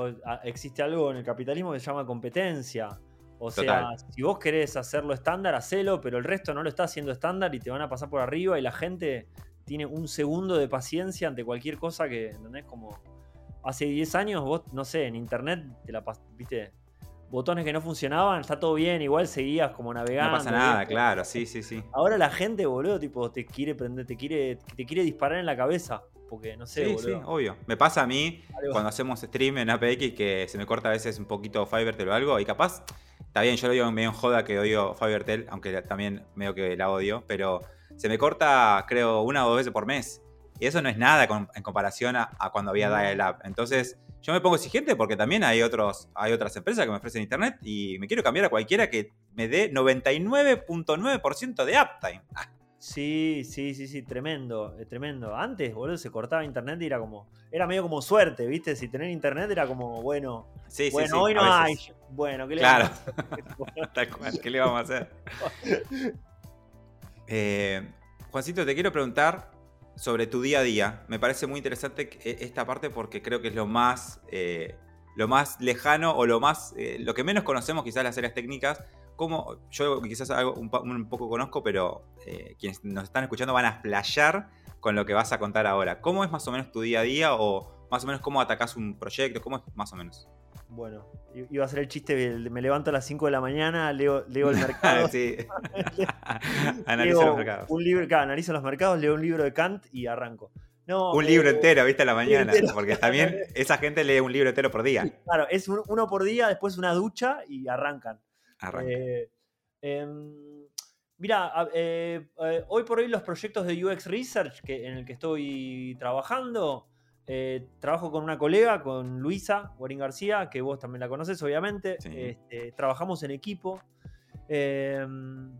Speaker 2: existe algo en el capitalismo que se llama competencia. O sea, si vos querés hacerlo estándar, hacelo, pero el resto no lo está haciendo estándar y te van a pasar por arriba y la gente tiene un segundo de paciencia ante cualquier cosa que, ¿entendés? Como hace 10 años vos, no sé, en internet te la viste, botones que no funcionaban, está todo bien, igual seguías como navegando.
Speaker 1: No pasa nada, claro, sí, sí, sí.
Speaker 2: Ahora la gente, boludo, tipo, te quiere prender, te quiere, te quiere disparar en la cabeza. Porque no sé, sí, Sí,
Speaker 1: obvio. Me pasa a mí cuando hacemos stream en APX que se me corta a veces un poquito Fivertel o algo, y capaz, está bien, yo lo digo medio en joda que odio Fivertel, aunque también medio que la odio, pero se me corta, creo, una o dos veces por mes. Y eso no es nada en comparación a, cuando había dial-up. Entonces, yo me pongo exigente porque también hay, otros, hay otras empresas que me ofrecen internet y me quiero cambiar a cualquiera que me dé 99.9% de uptime. Ah.
Speaker 2: Sí, sí, sí, sí, tremendo, eh, tremendo. Antes, boludo, se cortaba internet y era como, era medio como suerte, ¿viste? Si tener internet era como, bueno, sí, bueno, sí, hoy no hay. Bueno, ¿qué le
Speaker 1: vamos a hacer? ¿qué le vamos a hacer? Eh, Juancito, te quiero preguntar sobre tu día a día. Me parece muy interesante e, esta parte porque creo que es lo más, eh, lo más lejano o lo, más, eh, lo que menos conocemos quizás las áreas técnicas cómo, yo quizás algo un, poco conozco, pero eh, quienes nos están escuchando van a splayar con lo que vas a contar ahora. ¿Cómo es más o menos tu día a día o más o menos cómo atacás un proyecto? ¿Cómo es más o menos?
Speaker 2: Bueno, iba a ser el chiste, me levanto a las 5 de la mañana, leo, leo el mercado. sí. analizo los mercados. Un libro, analizo los mercados, leo un libro de Kant y arranco.
Speaker 1: un libro eh, entero, viste, a la mañana. Porque también esa gente lee un libro entero por día.
Speaker 2: Claro, es uno por día, después una ducha y arrancan. Arrancan. Eh, em, mira, eh, hoy por hoy los proyectos de UX Research que, en el que estoy trabajando eh, trabajo con una colega, con Luisa Guarín García, que vos también la conoces, obviamente. Este, trabajamos en equipo. Em,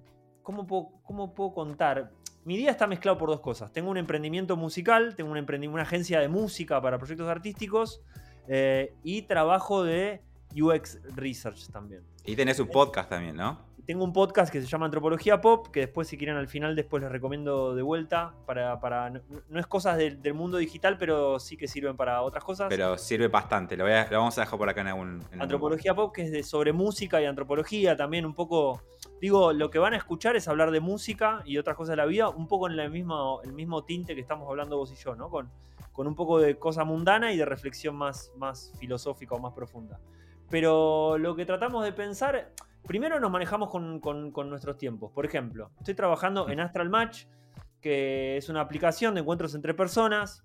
Speaker 2: ¿cómo, puedo, contar? Mi día está mezclado por dos cosas. Tengo un emprendimiento musical, tengo una, una agencia de música para proyectos artísticos eh, y trabajo de UX Research también.
Speaker 1: Y tenés un podcast también, ¿no?
Speaker 2: Tengo un podcast que se llama Antropología Pop, que después si quieren al final después les recomiendo de vuelta. Para, para no, es cosas del, mundo digital, pero sí que sirven para otras cosas.
Speaker 1: Pero sirve bastante, lo, vamos a dejar por acá en algún...
Speaker 2: antropología Pop, que es de, sobre música y antropología, también un poco... Digo, lo que van a escuchar es hablar de música y otras cosas de la vida, un poco en la misma, el mismo tinte que estamos hablando vos y yo, ¿no? Con, con un poco de cosa mundana y de reflexión más, más filosófica o más profunda. Pero lo que tratamos de pensar Primero nos manejamos con, nuestros tiempos. Por ejemplo, estoy trabajando en Astral Match, que es una aplicación de encuentros entre personas,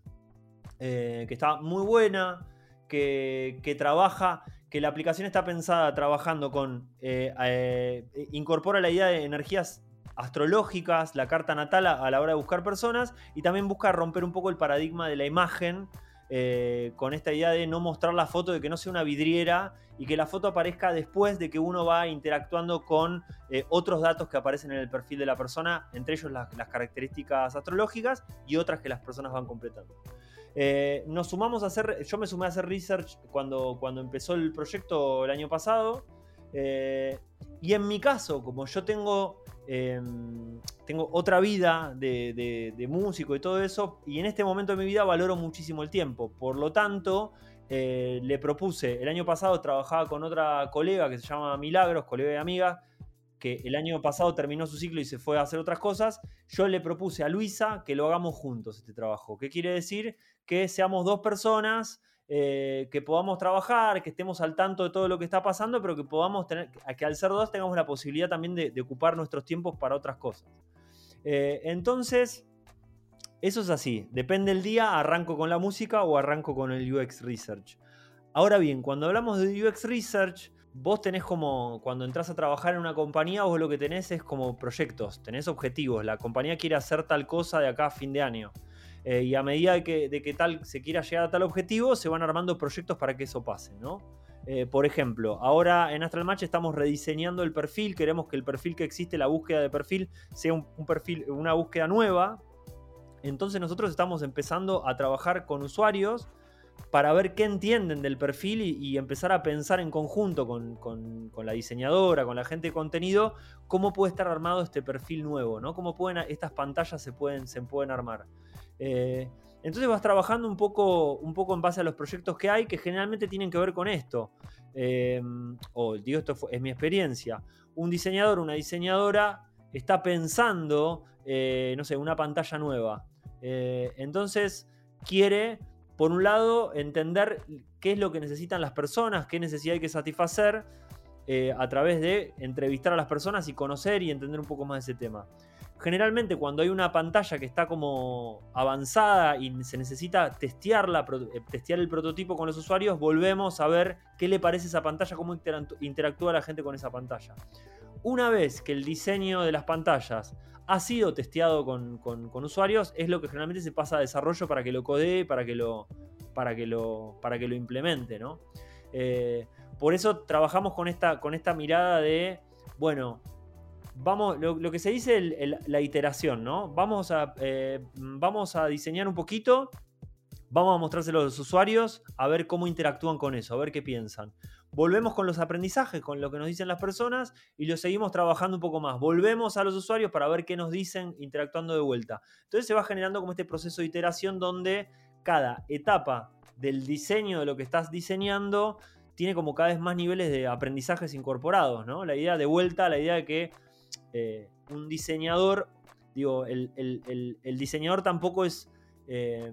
Speaker 2: eh, que está muy buena, que, trabaja, que la aplicación está pensada trabajando con, eh, eh, incorpora la idea de energías astrológicas, la carta natal a, la hora de buscar personas y también busca romper un poco el paradigma de la imagen eh, con esta idea de no mostrar la foto, de que no sea una vidriera y que la foto aparezca después de que uno va interactuando con eh, otros datos que aparecen en el perfil de la persona, entre ellos las, características astrológicas y otras que las personas van completando. Eh, nos sumamos a hacer, yo me sumé a hacer research cuando, cuando empezó el proyecto el año pasado. y en mi caso, como yo tengo Em, tengo otra vida de, músico y todo eso, y en este momento de mi vida valoro muchísimo el tiempo. Por lo tanto, eh, le propuse, el año pasado trabajaba con otra colega que se llama Milagros, colega y amiga, que el año pasado terminó su ciclo y se fue a hacer otras cosas, yo le propuse a Luisa que lo hagamos juntos este trabajo. ¿Qué quiere decir? Que seamos dos personas eh, que podamos trabajar, que estemos al tanto de todo lo que está pasando, pero que podamos tener, que al ser dos tengamos la posibilidad también de, ocupar nuestros tiempos para otras cosas. Eh, entonces, eso es así, depende del día, arranco con la música o arranco con el UX Research. Ahora bien, cuando hablamos de UX Research, vos tenés como, cuando entras a trabajar en una compañía, vos lo que tenés es como proyectos, tenés objetivos, la compañía quiere hacer tal cosa de acá a fin de año. Eh, y a medida de que, tal se quiera llegar a tal objetivo, se van armando proyectos para que eso pase, ¿no? Eh, por ejemplo, ahora en Astral Match estamos rediseñando el perfil, queremos que el perfil que existe, la búsqueda de perfil, sea un, perfil, una búsqueda nueva. Entonces nosotros estamos empezando a trabajar con usuarios para ver qué entienden del perfil y, empezar a pensar en conjunto con, la diseñadora, con la gente de contenido, cómo puede estar armado este perfil nuevo, ¿no? Cómo pueden, estas pantallas se pueden, se pueden armar. Eh, entonces vas trabajando un poco, un poco en base a los proyectos que hay que generalmente tienen que ver con esto. Em, o digo, esto es mi experiencia. Un diseñador, una diseñadora está pensando, eh, no sé, una pantalla nueva. Eh, entonces quiere, por un lado, entender qué es lo que necesitan las personas, qué necesidad hay que satisfacer a través de entrevistar a las personas y conocer y entender un poco más de ese tema generalmente cuando hay una pantalla que está como avanzada y se necesita testearla, eh, testear el prototipo con los usuarios, volvemos a ver qué le parece esa pantalla, cómo interactúa la gente con esa pantalla. Una vez que el diseño de las pantallas ha sido testeado con, usuarios, es lo que generalmente se pasa a desarrollo para que lo codee, para que lo, para que lo, para que lo implemente. ¿no? Eh, por eso trabajamos con esta, con esta mirada de, bueno, vamos, lo, que se dice la iteración, ¿no? Vamos a, eh, vamos a diseñar un poquito, vamos a mostrárselo a los usuarios, a ver cómo interactúan con eso, a ver qué piensan. Volvemos con los aprendizajes, con lo que nos dicen las personas y lo seguimos trabajando un poco más. Volvemos a los usuarios para ver qué nos dicen interactuando de vuelta. Entonces se va generando como este proceso de iteración donde cada etapa del diseño de lo que estás diseñando tiene como cada vez más niveles de aprendizajes incorporados, ¿no? La idea de vuelta, la idea de que eh, un diseñador, digo, el, diseñador tampoco es, eh,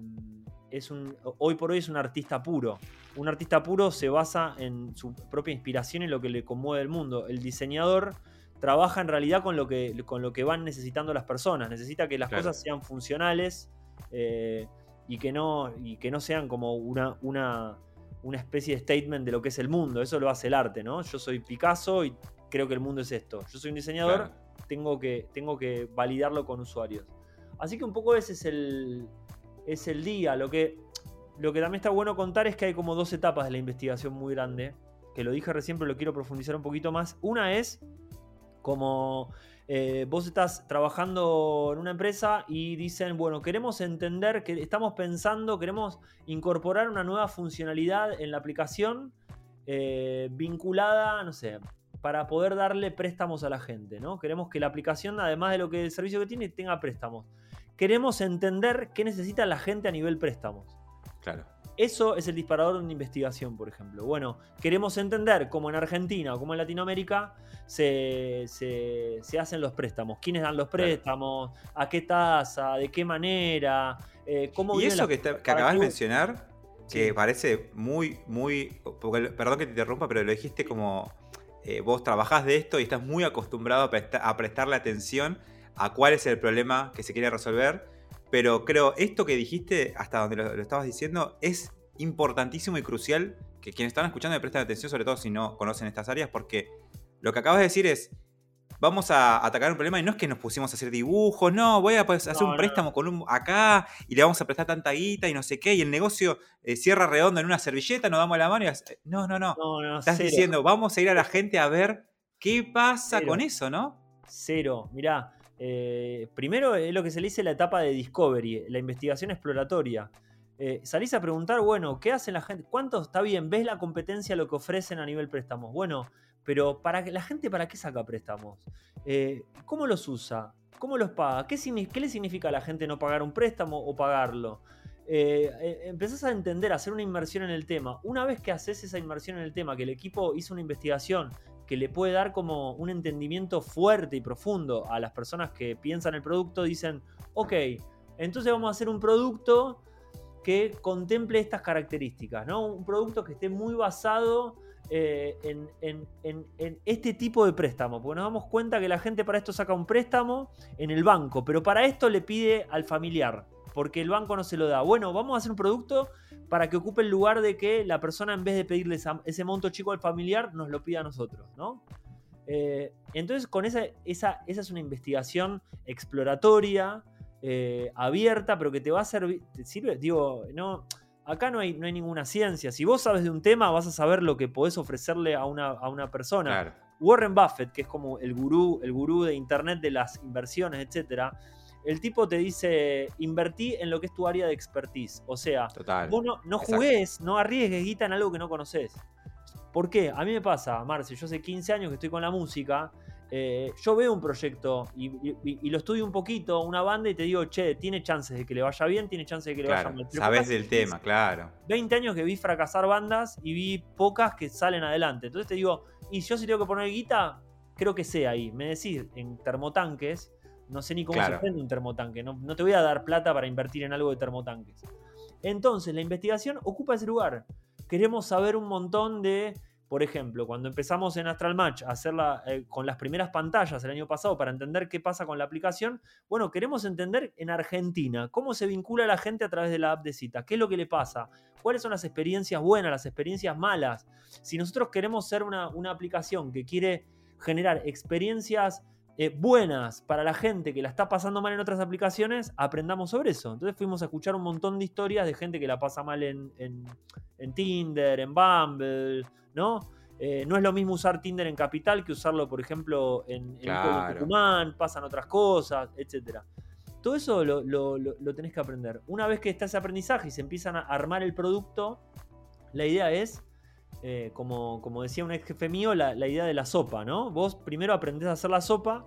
Speaker 2: es un, hoy por hoy es un artista puro. Un artista puro se basa en su propia inspiración y lo que le conmueve el mundo. El diseñador trabaja en realidad con lo que, con lo que van necesitando las personas. Necesita que las cosas sean funcionales eh, y, que no, y que no sean como una, una, una, especie de statement de lo que es el mundo. Eso lo hace el arte, ¿no? Yo soy Picasso y creo que el mundo es esto. Yo soy un diseñador, tengo, que, tengo que validarlo con usuarios. Así que un poco ese es el, es el día. Lo que, lo que también está bueno contar es que hay como dos etapas de la investigación muy grande. Que lo dije recién, pero lo quiero profundizar un poquito más. Una es como eh, vos estás trabajando en una empresa y dicen, bueno, queremos entender que estamos pensando, queremos incorporar una nueva funcionalidad en la aplicación eh, vinculada, no sé, para poder darle préstamos a la gente, ¿no? Queremos que la aplicación, además de lo que el servicio que tiene, tenga préstamos. Queremos entender qué necesita la gente a nivel préstamos.
Speaker 1: Claro.
Speaker 2: Eso es el disparador de una investigación, por ejemplo. Bueno, queremos entender cómo en Argentina o cómo en Latinoamérica se, hacen los préstamos. ¿Quiénes dan los préstamos? ¿A qué tasa? ¿De qué manera?
Speaker 1: Eh, ¿cómo y eso que, acabas de mencionar, que parece muy, muy... perdón que te interrumpa, pero lo dijiste como... Eh, vos trabajás de esto y estás muy acostumbrado a, a prestarle atención a cuál es el problema que se quiere resolver. Pero creo, esto que dijiste, hasta donde lo, estabas diciendo, es importantísimo y crucial que quienes están escuchando me presten atención, sobre todo si no conocen estas áreas, porque lo que acabas de decir es, vamos a atacar un problema y no es que nos pusimos a hacer dibujos, no, voy a pues, hacer un préstamo con un acá y le vamos a prestar tanta guita y no sé qué, y el negocio eh, cierra redondo en una servilleta, nos damos la mano y... No, no, no. Estás diciendo, vamos a ir a la gente a ver qué pasa con eso, ¿no?
Speaker 2: Cero. Mirá, eh, primero es lo que se le dice la etapa de discovery, la investigación exploratoria. Eh, salís a preguntar, bueno, ¿qué hacen la gente? ¿Cuánto está bien? ¿Ves la competencia lo que ofrecen a nivel préstamos? Bueno, pero para la gente, ¿para qué saca préstamos? Eh, ¿Cómo los usa? ¿Cómo los paga? ¿Qué, ¿Qué, le significa a la gente no pagar un préstamo o pagarlo? empezás a entender, a hacer una inmersión en el tema. Una vez que haces esa inmersión en el tema, que el equipo hizo una investigación, que le puede dar como un entendimiento fuerte y profundo a las personas que piensan el producto, dicen, ok, entonces vamos a hacer un producto que contemple estas características, ¿no? Un producto que esté muy basado eh, en, este tipo de préstamo, porque nos damos cuenta que la gente para esto saca un préstamo en el banco, pero para esto le pide al familiar, porque el banco no se lo da. Bueno, vamos a hacer un producto para que ocupe el lugar de que la persona en vez de pedirle ese monto chico al familiar nos lo pida a nosotros, ¿no? Eh, entonces con esa, esa, esa, es una investigación exploratoria, eh, abierta, pero que te va a servir, te sirve, digo, no, acá no hay, no hay ninguna ciencia. Si vos sabes de un tema, vas a saber lo que podés ofrecerle a una, a una persona. Warren Buffett, que es como el gurú, el gurú de internet de las inversiones, etcétera el tipo te dice, invertí en lo que es tu área de expertise. O sea, vos no, jugués, no arriesgues guita en algo que no conoces. ¿Por qué? A mí me pasa, Marce, yo hace 15 años que estoy con la música, eh, yo veo un proyecto y, lo estudio un poquito, una banda, y te digo, che, tiene chances de que le vaya bien, tiene chances de que le vaya mal.
Speaker 1: Sabes del tema, claro.
Speaker 2: 20 años que vi fracasar bandas y vi pocas que salen adelante. Entonces te digo, y yo si tengo que poner guita, creo que sea ahí. Me decís, en termotanques, no sé ni cómo se prende un termotanque. No, no, te voy a dar plata para invertir en algo de termotanques. Entonces, la investigación ocupa ese lugar. Queremos saber un montón de, por ejemplo, cuando empezamos en Astral Match a hacerla eh, con las primeras pantallas el año pasado para entender qué pasa con la aplicación, bueno, queremos entender en Argentina cómo se vincula la gente a través de la app de cita, qué es lo que le pasa, cuáles son las experiencias buenas, las experiencias malas. Si nosotros queremos ser una aplicación que quiere generar experiencias eh, buenas para la gente que la está pasando mal en otras aplicaciones, aprendamos sobre eso. Entonces fuimos a escuchar un montón de historias de gente que la pasa mal en, Tinder, en Bumble, ¿no? Eh, no es lo mismo usar Tinder en Capital que usarlo, por ejemplo, en, en Tucumán, pasan otras cosas, etc. Todo eso lo, lo, tenés que aprender. Una vez que está ese aprendizaje y se empiezan a armar el producto, la idea es eh, como, como, decía un ex jefe mío, la, idea de la sopa, ¿no? Vos primero aprendés a hacer la sopa,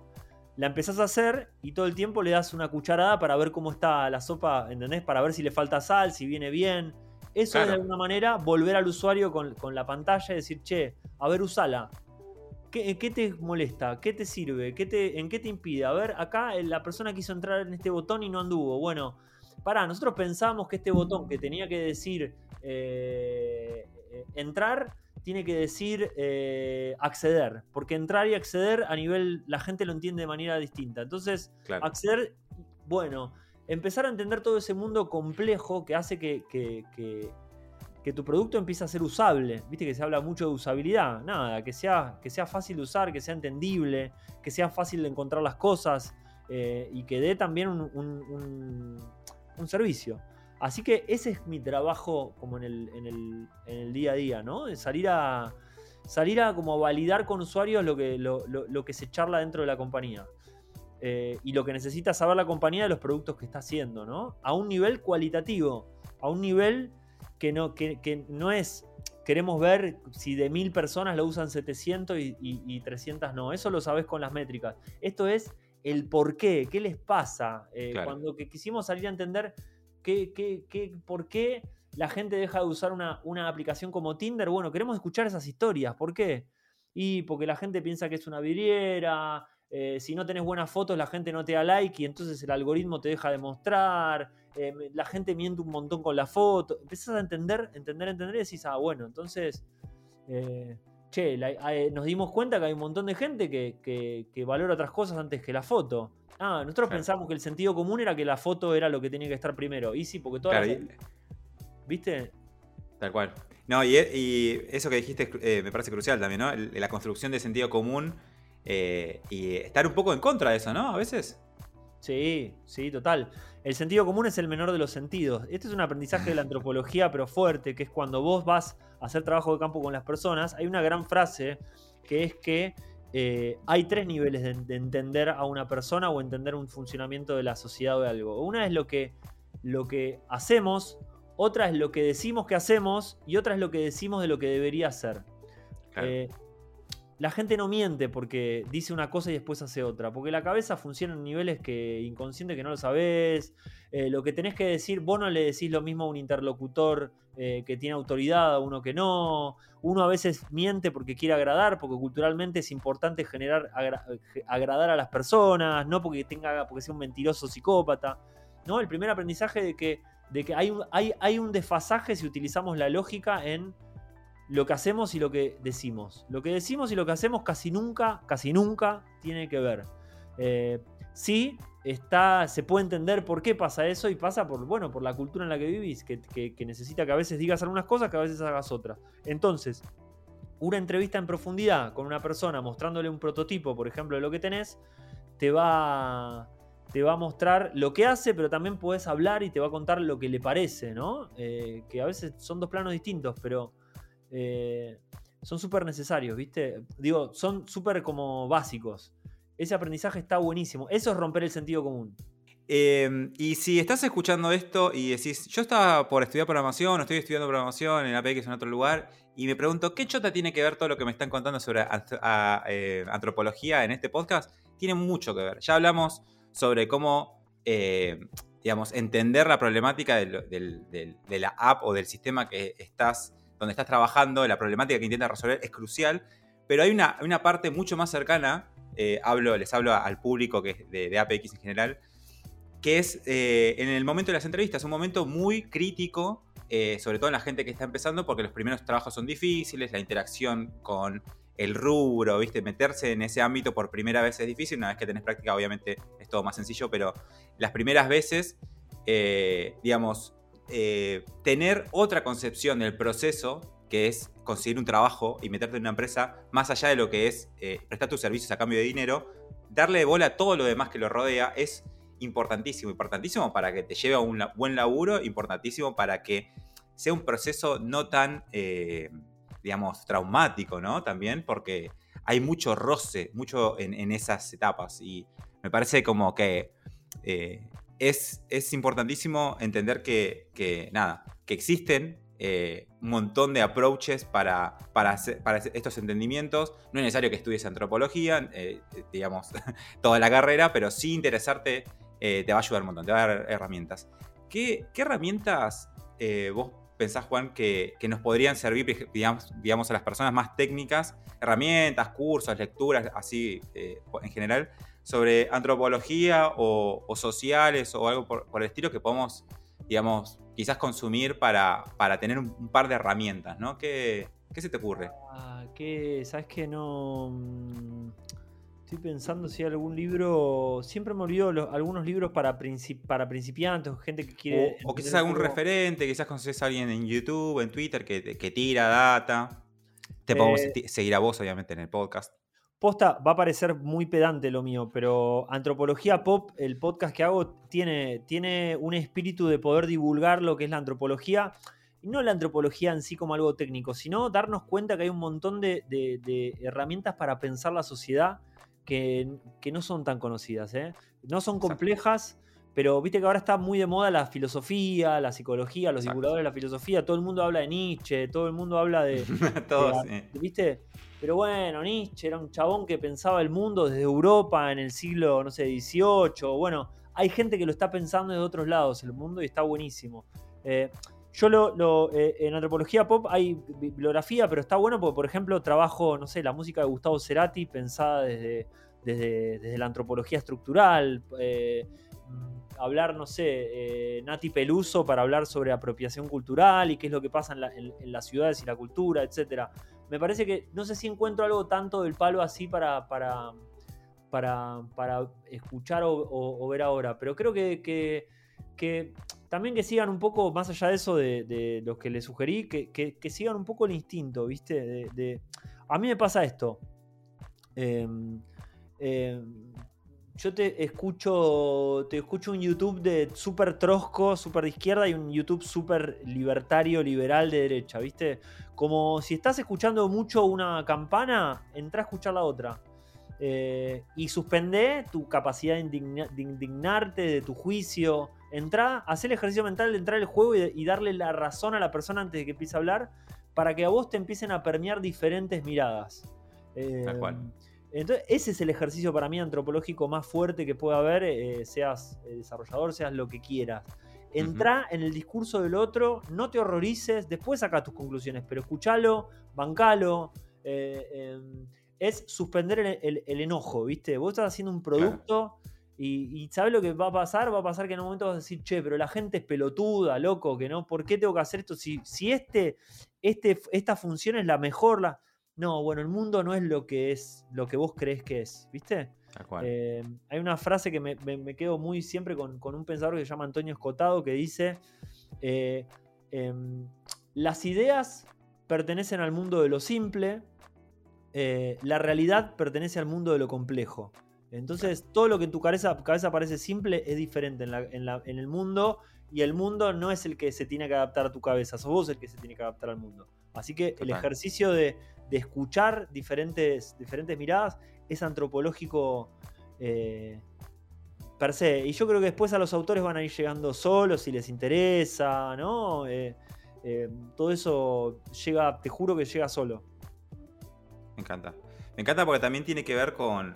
Speaker 2: la empezás a hacer y todo el tiempo le das una cucharada para ver cómo está la sopa, ¿entendés? Para ver si le falta sal, si viene bien. Eso es de alguna manera volver al usuario con, la pantalla y decir, che, a ver, usala. ¿Qué, ¿Qué, te molesta? ¿Qué te sirve? ¿Qué te, ¿En qué te impide? A ver, acá la persona quiso entrar en este botón y no anduvo. Bueno, pará, nosotros pensábamos que este botón que tenía que decir eh, eh, entrar tiene que decir eh, acceder, porque entrar y acceder a nivel, la gente lo entiende de manera distinta. Entonces, acceder, bueno, empezar a entender todo ese mundo complejo que hace que, que, tu producto empiece a ser usable. Viste que se habla mucho de usabilidad, nada, que sea, que sea fácil de usar, que sea entendible, que sea fácil de encontrar las cosas eh, y que dé también un, un servicio. Así que ese es mi trabajo como en el, día a día, ¿no? De salir a, salir a como validar con usuarios lo que, lo, que se charla dentro de la compañía. Eh, y lo que necesita saber la compañía de los productos que está haciendo, ¿no? A un nivel cualitativo, a un nivel que no, que, no es, queremos ver si de mil personas lo usan 700 y, 300 no, eso lo sabes con las métricas. Esto es el por qué, qué les pasa. Eh, cuando que quisimos salir a entender por qué la gente deja de usar una, aplicación como Tinder? Bueno, queremos escuchar esas historias. ¿Por qué? Y porque la gente piensa que es una vidriera, eh, si no tenés buenas fotos la gente no te da like y entonces el algoritmo te deja de mostrar, eh, la gente miente un montón con la foto, empiezas a entender, entender, entender y decís, ah, bueno, entonces, eh, che, nos dimos cuenta que hay un montón de gente que, que valora otras cosas antes que la foto. Ah, nosotros pensamos que el sentido común era que la foto era lo que tenía que estar primero. Y sí, porque todas ¿Viste?
Speaker 1: Tal cual. No, y, eso que dijiste eh, me parece crucial también, ¿no? La construcción de sentido común eh, y estar un poco en contra de eso, ¿no? A veces.
Speaker 2: Sí, sí, total. El sentido común es el menor de los sentidos. Este es un aprendizaje de la antropología, pero fuerte, que es cuando vos vas hacer trabajo de campo con las personas. Hay una gran frase que es que eh, hay tres niveles de, entender a una persona o entender un funcionamiento de la sociedad o de algo. Una es lo que, lo que hacemos, otra es lo que decimos que hacemos y otra es lo que decimos de lo que debería ser. Eh, la gente no miente porque dice una cosa y después hace otra, porque la cabeza funciona en niveles que inconsciente que no lo sabes. Eh, lo que tenés que decir, vos no le decís lo mismo a un interlocutor eh, que tiene autoridad a uno que no. Uno a veces miente porque quiere agradar, porque culturalmente es importante generar agradar a las personas, no porque tenga porque sea un mentiroso psicópata. ¿no? El primer aprendizaje de que, de que hay, hay, hay un desfasaje si utilizamos la lógica en lo que hacemos y lo que decimos. Lo que decimos y lo que hacemos casi nunca, casi nunca tiene que ver. Eh, sí, está, se puede entender por qué pasa eso y pasa por, bueno, por la cultura en la que vivís, que, necesita que a veces digas algunas cosas, que a veces hagas otras. Entonces, una entrevista en profundidad con una persona mostrándole un prototipo, por ejemplo, de lo que tenés, te va, te va a mostrar lo que hace, pero también puedes hablar y te va a contar lo que le parece, ¿no? Eh, que a veces son dos planos distintos, pero eh, son súper necesarios, ¿viste? Digo, son súper como básicos. Ese aprendizaje está buenísimo. Eso es romper el sentido común.
Speaker 1: Em, y si estás escuchando esto y decís, yo estaba por estudiar programación, estoy estudiando programación en APX en otro lugar, y me pregunto, ¿qué chota tiene que ver todo lo que me están contando sobre eh, antropología en este podcast? Tiene mucho que ver. Ya hablamos sobre cómo, eh, digamos, entender la problemática de la app o del sistema que estás donde estás trabajando, la problemática que intentas resolver es crucial, pero hay una, una parte mucho más cercana, eh, hablo, les hablo al público que es de, APX en general, que es eh, en el momento de las entrevistas, un momento muy crítico, eh, sobre todo en la gente que está empezando, porque los primeros trabajos son difíciles, la interacción con el rubro, ¿viste? Meterse en ese ámbito por primera vez es difícil, una vez que tenés práctica obviamente es todo más sencillo, pero las primeras veces, digamos, eh, tener otra concepción del proceso, que es conseguir un trabajo y meterte en una empresa, más allá de lo que es eh, prestar tus servicios a cambio de dinero, darle bola a todo lo demás que lo rodea es importantísimo, importantísimo para que te lleve a un buen laburo, importantísimo para que sea un proceso no tan, eh, digamos, traumático, ¿no? También porque hay mucho roce, mucho en, esas etapas y me parece como que es, importantísimo entender que, nada, que existen eh, un montón de approaches para, para, para, estos entendimientos. No es necesario que estudies antropología, eh, digamos, toda la carrera, pero sí interesarte eh, te va a ayudar un montón, te va a dar herramientas. ¿Qué, herramientas vos pensás, Juan, que, nos podrían servir, digamos, digamos, a las personas más técnicas, herramientas, cursos, lecturas, así en general, sobre antropología o, sociales o algo por, el estilo que podemos, digamos, quizás consumir para, para tener un, par de herramientas, ¿no? ¿Qué, se te ocurre?
Speaker 2: Ah, que, ¿sabes que no? Mm, estoy pensando si hay algún libro. Siempre me olvido algunos libros para, para principiantes o gente que quiere.
Speaker 1: O, quizás algún referente, quizás conoces a alguien en YouTube, en Twitter que, tira data. Te podemos eh, seguir a vos, obviamente, en el podcast.
Speaker 2: Posta, va a parecer muy pedante lo mío, pero Antropología Pop, el podcast que hago, tiene, tiene un espíritu de poder divulgar lo que es la antropología. Y no la antropología en sí como algo técnico, sino darnos cuenta que hay un montón de, herramientas para pensar la sociedad que, no son tan conocidas. ¿eh? No son complejas, pero viste que ahora está muy de moda la filosofía, la psicología, los divulgadores de la filosofía. Todo el mundo habla de Nietzsche, todo el mundo habla de.
Speaker 1: Todos,
Speaker 2: ¿Viste? Pero bueno, Nietzsche era un chabón que pensaba el mundo desde Europa en el siglo, no sé, XVIII. Bueno, hay gente que lo está pensando de otros lados el mundo y está buenísimo. Eh, yo lo, eh, en antropología pop hay bibliografía, pero está bueno porque, por ejemplo, trabajo, no sé, la música de Gustavo Cerati pensada desde, desde, la antropología estructural. Eh, hablar, no sé, Nati Peluso para hablar sobre apropiación cultural y qué es lo que pasa en, las ciudades y la cultura, etcétera me parece que no sé si encuentro algo tanto del palo así para, para, para, escuchar o, ver ahora, pero creo que, que, también que sigan un poco, más allá de eso de, de los que les sugerí, que, sigan un poco el instinto, ¿viste? De, a mí me pasa esto. Em, em, yo te escucho, te escucho un YouTube de súper trosco, súper de izquierda y un YouTube súper libertario, liberal de derecha, ¿viste? Como si estás escuchando mucho una campana, entra a escuchar la otra. Eh, y suspende tu capacidad de, indignarte, de tu juicio. Entra, hacer el ejercicio mental de entrar al juego y, darle la razón a la persona antes de que empiece a hablar para que a vos te empiecen a permear diferentes miradas.
Speaker 1: Tal cual.
Speaker 2: Entonces, ese es el ejercicio para mí antropológico más fuerte que pueda haber, eh, seas eh, desarrollador, seas lo que quieras. Entra en el discurso del otro, no te horrorices, después saca tus conclusiones, pero escúchalo, bancalo. Eh, em, es suspender el, enojo, ¿viste? Vos estás haciendo un producto y, ¿sabes lo que va a pasar? Va a pasar que en un momento vas a decir, che, pero la gente es pelotuda, loco, que no, ¿por qué tengo que hacer esto? Si, si este, este, esta función es la mejor, la no, bueno, el mundo no es lo que es, lo que vos crees que es, ¿viste? Eh, hay una frase que me, quedo muy siempre con, un pensador que se llama Antonio Escotado que dice, eh, em, las ideas pertenecen al mundo de lo simple, eh, la realidad pertenece al mundo de lo complejo. Entonces, todo lo que en tu cabeza, cabeza parece simple es diferente en, en el mundo y el mundo no es el que se tiene que adaptar a tu cabeza, sos vos el que se tiene que adaptar al mundo. Así que el ejercicio de, escuchar diferentes, diferentes miradas es antropológico eh, per se. Y yo creo que después a los autores van a ir llegando solos si les interesa, ¿no? Eh, eh, todo eso llega, te juro que llega solo.
Speaker 1: Me encanta. Me encanta porque también tiene que ver con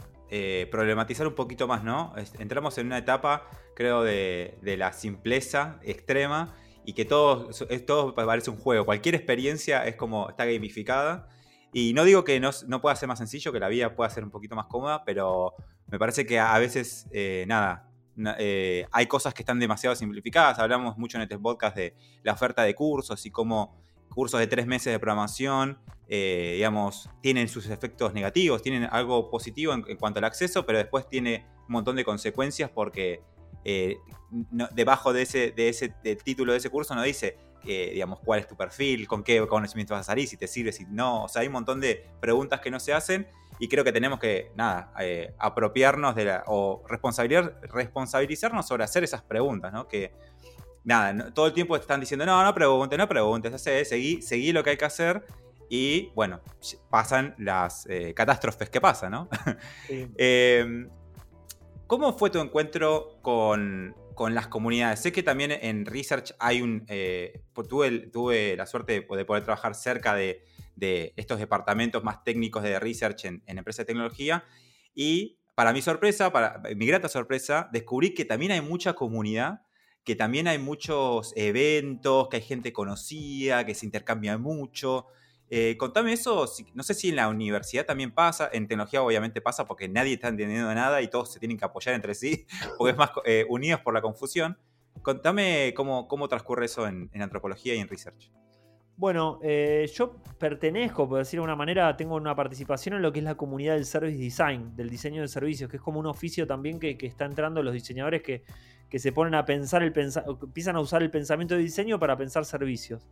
Speaker 1: problematizar un poquito más, ¿no? Entramos en una etapa, creo, de, de la simpleza extrema y que todo, todo parece un juego. Cualquier experiencia es como, está gamificada. Y no digo que no, no, pueda ser más sencillo, que la vida pueda ser un poquito más cómoda, pero me parece que a veces, eh, nada, eh, hay cosas que están demasiado simplificadas. Hablamos mucho en este podcast de la oferta de cursos y cómo cursos de tres meses de programación, eh, digamos, tienen sus efectos negativos, tienen algo positivo en, cuanto al acceso, pero después tiene un montón de consecuencias porque debajo de ese, de ese título de ese curso no dice digamos, cuál es tu perfil, con qué conocimiento vas a salir, si te sirve, si no. O sea, hay un montón de preguntas que no se hacen y creo que tenemos que, nada, eh, apropiarnos de la, o responsabilizar, responsabilizarnos sobre hacer esas preguntas, ¿no? Que, nada, todo el tiempo están diciendo, no, no preguntes, no preguntes, seguí, seguí lo que hay que hacer y, bueno, pasan las eh, catástrofes que pasan, ¿no? ¿Cómo fue tu encuentro con, las comunidades? Sé que también en Research hay un... Eh, tuve, la suerte de poder, trabajar cerca de, estos departamentos más técnicos de Research en, empresas de tecnología y para mi sorpresa, para mi grata sorpresa, descubrí que también hay mucha comunidad que también hay muchos eventos, que hay gente conocida, que se intercambia mucho. Eh, contame eso, no sé si en la universidad también pasa, en tecnología obviamente pasa porque nadie está entendiendo nada y todos se tienen que apoyar entre sí, porque es más eh, unidos por la confusión. Contame cómo, cómo transcurre eso en, antropología y en research.
Speaker 2: Bueno, eh, yo pertenezco, por decirlo de una manera, tengo una participación en lo que es la comunidad del service design, del diseño de servicios, que es como un oficio también que, está entrando los diseñadores que, se ponen a pensar, el empiezan a usar el pensamiento de diseño para pensar servicios.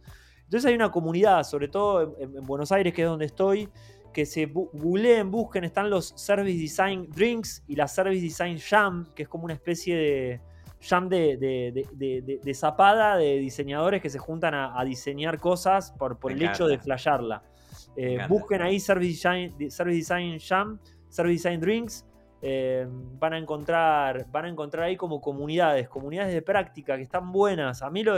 Speaker 2: Entonces hay una comunidad, sobre todo en, Buenos Aires, que es donde estoy, que se googleen, busquen, están los Service Design Drinks y la Service Design Jam, que es como una especie de jam de, zapada de diseñadores que se juntan a, diseñar cosas por, por el hecho de flasharla. Eh, busquen ahí Service Design, Service Design Jam, Service Design Drinks. Eh, van, a encontrar, van a encontrar ahí como comunidades, comunidades de práctica que están buenas. A mí lo,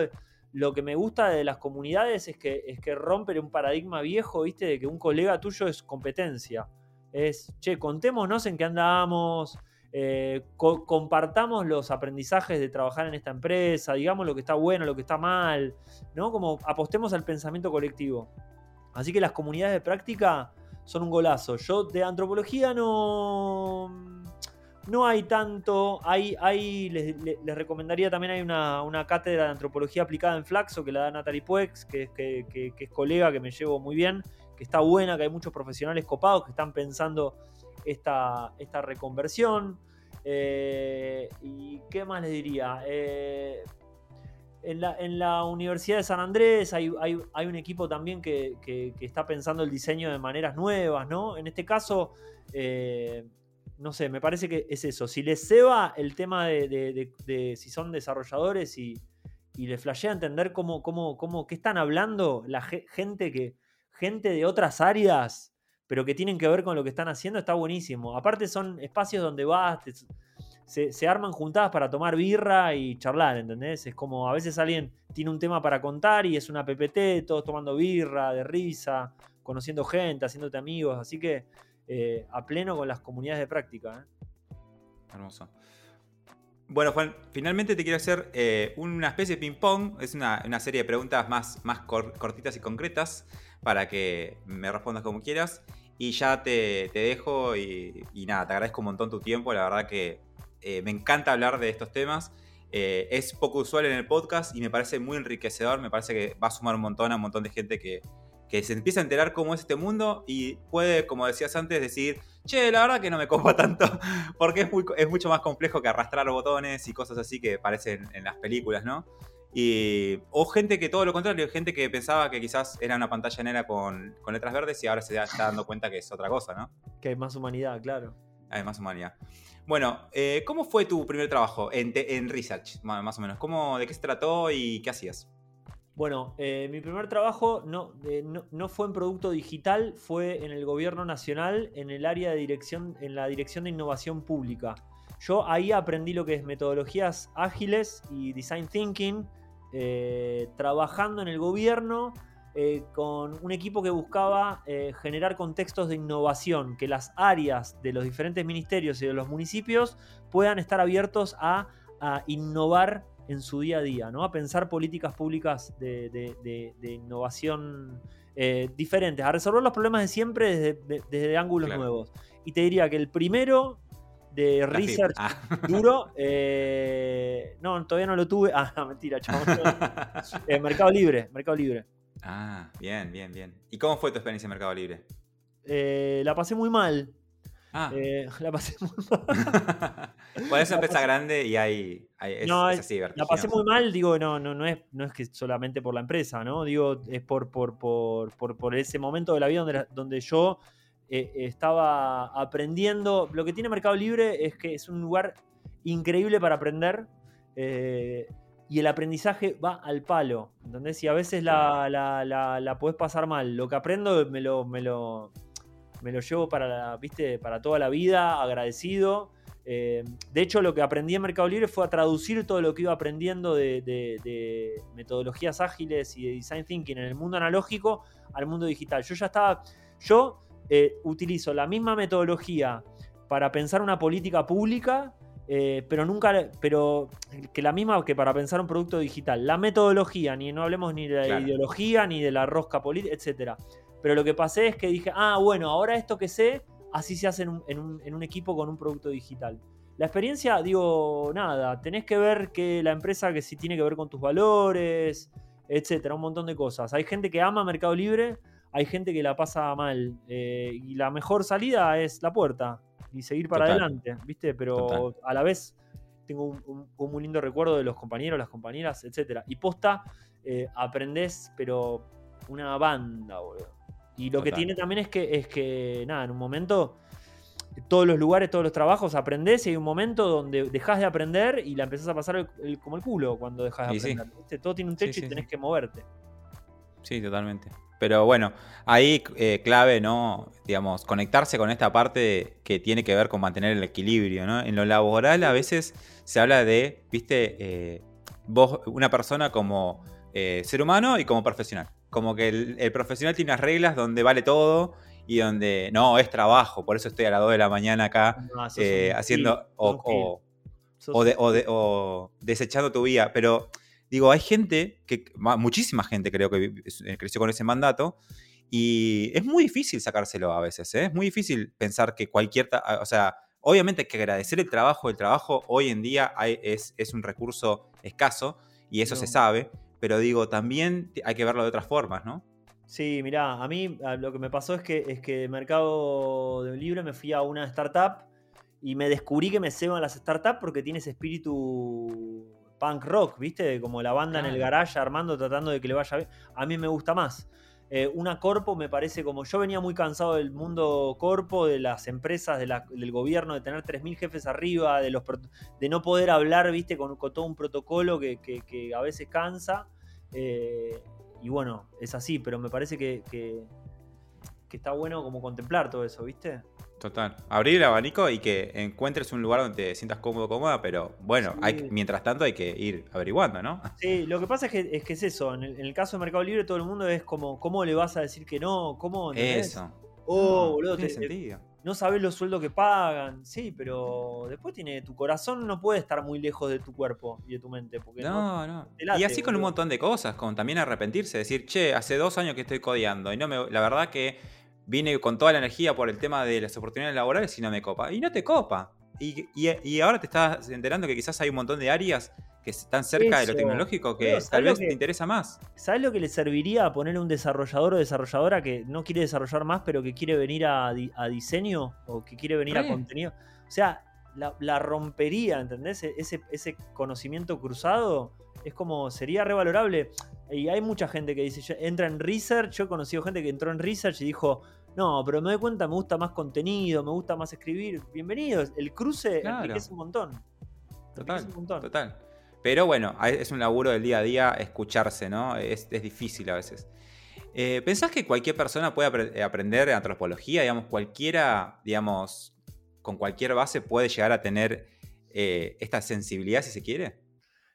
Speaker 2: lo que me gusta de las comunidades es que, es que rompen un paradigma viejo, ¿viste? De que un colega tuyo es competencia. Es, che, contémonos en qué andamos, eh, compartamos los aprendizajes de trabajar en esta empresa, digamos lo que está bueno, lo que está mal, ¿no? Como apostemos al pensamiento colectivo. Así que las comunidades de práctica son un golazo. Yo de antropología no no hay tanto. Hay, hay, les, recomendaría también, hay una, cátedra de antropología aplicada en Flaxo que la da Natalie Puex, que, que, es colega, que me llevo muy bien, que está buena, que hay muchos profesionales copados que están pensando esta, esta reconversión. Eh, ¿Y qué más les diría? Eh, en, la, Universidad de San Andrés hay, un equipo también que, está pensando el diseño de maneras nuevas, ¿no? En este caso, eh, no sé, me parece que es eso. Si les ceba el tema de, si son desarrolladores y, y les flashea entender cómo, cómo, cómo, qué están hablando la gente que, gente de otras áreas, pero que tienen que ver con lo que están haciendo, está buenísimo. Aparte son espacios donde vas, se, arman juntadas para tomar birra y charlar, ¿entendés? Es como a veces alguien tiene un tema para contar y es una PPT, todos tomando birra, de risa, conociendo gente, haciéndote amigos, así que eh, a pleno con las comunidades de práctica. ¿eh?
Speaker 1: Hermoso. Bueno, Juan, finalmente te quiero hacer eh, una especie de ping-pong. Es una, serie de preguntas más, más cortitas y concretas para que me respondas como quieras. Y ya te, dejo y, nada, te agradezco un montón tu tiempo. La verdad que me encanta hablar de estos temas. es poco usual en el podcast y me parece muy enriquecedor. Me parece que va a sumar un montón a un montón de gente que, que se empieza a enterar cómo es este mundo y puede, como decías antes, decir, che, la verdad que no me copa tanto, porque es, es mucho más complejo que arrastrar botones y cosas así que parecen en las películas, ¿no? Y, o gente que todo lo contrario, gente que pensaba que quizás era una pantalla negra con, letras verdes y ahora se está dando cuenta que es otra cosa, ¿no?
Speaker 2: Que hay más humanidad, claro.
Speaker 1: Hay más humanidad. Bueno, eh, ¿cómo fue tu primer trabajo en, en Research, más o menos? ¿Cómo, ¿De qué se trató y qué hacías?
Speaker 2: Bueno, eh, mi primer trabajo no, no, fue en producto digital, fue en el gobierno nacional, en el área de dirección, en la dirección de innovación pública. Yo ahí aprendí lo que es metodologías ágiles y design thinking, eh, trabajando en el gobierno eh, con un equipo que buscaba generar contextos de innovación, que las áreas de los diferentes ministerios y de los municipios puedan estar abiertos a, a innovar en su día a día, ¿no? A pensar políticas públicas de, innovación eh, diferentes, a resolver los problemas de siempre desde, ángulos nuevos. Y te diría que el primero de research ah. duro, eh, no, todavía no lo tuve. Ah, mentira, chaval. Eh, Mercado Libre, Mercado Libre.
Speaker 1: Ah, bien, bien, bien. ¿Y cómo fue tu experiencia en Mercado Libre?
Speaker 2: la pasé muy mal. Ah. Eh, la pasé muy
Speaker 1: mal. Puede ser empresa grande y hay, es, no, así,
Speaker 2: La pasé muy mal, digo, no, no, no, es, no es que solamente por la empresa, ¿no? Digo, es por, por, por, por, ese momento de la vida donde, donde yo eh, estaba aprendiendo. Lo que tiene Mercado Libre es que es un lugar increíble para aprender. Eh, y el aprendizaje va al palo. ¿Entendés? Y a veces la, la, la, la podés pasar mal. Lo que aprendo me lo, me lo, me lo llevo para, ¿viste? para toda la vida, agradecido. Eh, de hecho, lo que aprendí en Mercado Libre fue a traducir todo lo que iba aprendiendo de, metodologías ágiles y de design thinking en el mundo analógico al mundo digital. Yo ya estaba, yo eh, utilizo la misma metodología para pensar una política pública eh, pero nunca, pero que la misma que para pensar un producto digital. La metodología, ni no hablemos ni de la ideología, ni de la rosca política, etc. Pero lo que pasé es que dije, ah, bueno, ahora esto que sé, así se hace en un, equipo con un producto digital. La experiencia, digo, nada, tenés que ver que la empresa que sí tiene que ver con tus valores, etcétera, un montón de cosas. Hay gente que ama Mercado Libre, hay gente que la pasa mal. Eh, y la mejor salida es la puerta y seguir para adelante, ¿viste? Pero a la vez tengo un, muy lindo recuerdo de los compañeros, las compañeras, etcétera. Y posta, eh, aprendés, pero una banda, boludo. Y lo que tiene también es que, es que, nada, en un momento, todos los lugares, todos los trabajos, aprendés y hay un momento donde dejas de aprender y la empezás a pasar como el culo cuando dejas de aprender. Todo tiene un techo y tenés que moverte.
Speaker 1: Sí, totalmente. Pero bueno, ahí eh, clave, ¿no? Digamos, conectarse con esta parte que tiene que ver con mantener el equilibrio, ¿no? En lo laboral a veces se habla de, viste, eh, vos, una persona como eh, ser humano y como profesional. Como que el, profesional tiene unas reglas donde vale todo y donde no, es trabajo, por eso estoy a las 2 de la mañana acá haciendo o, o desechando tu vida. Pero Digo, hay gente, que muchísima gente creo que eh, creció con ese mandato, y es muy difícil sacárselo a veces, ¿eh? es muy difícil pensar que cualquier, o sea, obviamente hay que agradecer el trabajo, el trabajo hoy en día es, es, un recurso escaso, y eso se sabe, pero digo, también hay que verlo de otras formas, ¿no?
Speaker 2: Sí, mirá, a mí lo que me pasó es que, es que mercado de libre me fui a una startup y me descubrí que me ceban las startups porque tiene ese espíritu punk rock, ¿viste? Como la banda en el garage armando, tratando de que le vaya bien. A mí me gusta más. Eh, una corpo me parece como. Yo venía muy cansado del mundo corpo, de las empresas, del gobierno, de tener 3.000 jefes arriba, de, los, de no poder hablar, ¿viste? Con, todo un protocolo que, a veces cansa. Eh, y bueno, es así, pero me parece que, que está bueno como contemplar todo eso, ¿viste?
Speaker 1: Total. Abrir el abanico y que encuentres un lugar donde te sientas cómodo, cómoda, pero bueno, hay, mientras tanto hay que ir averiguando, ¿no?
Speaker 2: Sí, lo que pasa es que es, que es eso. En el, caso de Mercado Libre, todo el mundo es como, ¿cómo le vas a decir que no? ¿Cómo?
Speaker 1: Eso.
Speaker 2: Oh, no, boludo, tiene sentido. no sabes los sueldos que pagan. Sí, pero después tiene. Tu corazón no puede estar muy lejos de tu cuerpo y de tu mente. Porque no,
Speaker 1: no. y así con un montón de cosas, con también arrepentirse, decir, che, hace dos años que estoy codeando y no me. La verdad que vine con toda la energía por el tema de las oportunidades laborales y no me copa. Y no te copa. Y, ahora te estás enterando que quizás hay un montón de áreas que están cerca de lo tecnológico que tal vez te interesa más.
Speaker 2: ¿Sabes lo que le serviría a poner un desarrollador o desarrolladora que no quiere desarrollar más, pero que quiere venir a, diseño o que quiere venir a contenido? O sea, la, rompería, ¿entendés? E-, ese, ese conocimiento cruzado es como, sería revalorable. Y hay mucha gente que dice, entra en research, yo he conocido gente que entró en research y dijo, no, pero me doy cuenta, me gusta más contenido, me gusta más escribir. Bienvenido, el cruce es un montón.
Speaker 1: Total, total. Pero bueno, es un laburo del día a día escucharse, ¿no? Es, difícil a veces. Eh, ¿Pensás que cualquier persona puede aprender antropología? Digamos, cualquiera, digamos, con cualquier base puede llegar a tener eh, esta sensibilidad si se quiere?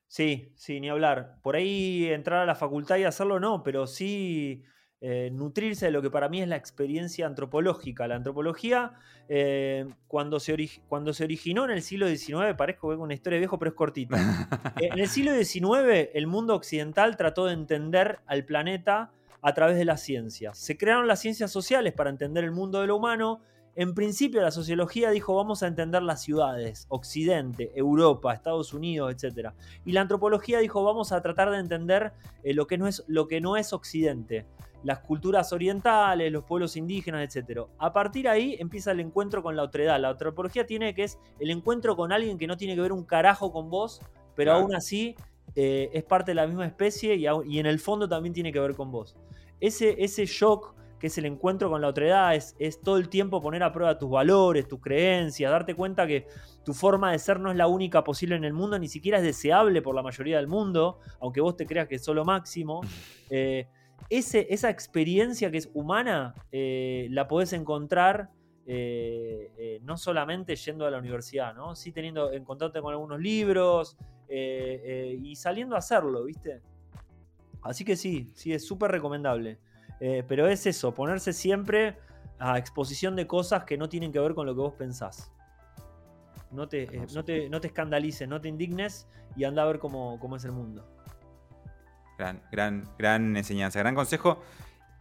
Speaker 2: Sí, sí, ni hablar. Por ahí entrar a la facultad y hacerlo no, pero sí eh, nutrirse de lo que para mí es la experiencia antropológica. La antropología, eh, cuando, se cuando se originó en el siglo XIX, parezco que es una historia vieja, pero es cortita. Eh, en el siglo XIX, el mundo occidental trató de entender al planeta a través de las ciencias. Se crearon las ciencias sociales para entender el mundo de lo humano. En principio, la sociología dijo: vamos a entender las ciudades, Occidente, Europa, Estados Unidos, etc. Y la antropología dijo: vamos a tratar de entender lo, que no es, lo que no es Occidente las culturas orientales, los pueblos indígenas, etc. A partir de ahí empieza el encuentro con la otredad. La antropología tiene que es el encuentro con alguien que no tiene que ver un carajo con vos, pero aún así eh, es parte de la misma especie y, en el fondo también tiene que ver con vos. Ese, ese shock que es el encuentro con la otredad, es, es todo el tiempo poner a prueba tus valores, tus creencias, darte cuenta que tu forma de ser no es la única posible en el mundo, ni siquiera es deseable por la mayoría del mundo, aunque vos te creas que es lo máximo. Eh, esa experiencia que es humana eh, la podés encontrar eh, eh, no solamente yendo a la universidad, ¿no? Sí teniendo, encontrarte con algunos libros y saliendo a hacerlo, ¿viste? Así que sí, sí, es súper recomendable. pero es eso, ponerse siempre a exposición de cosas que no tienen que ver con lo que vos pensás. No te, no te, no te escandalices, no te indignes y anda a ver cómo, cómo es el mundo.
Speaker 1: Gran, gran, gran enseñanza, gran consejo.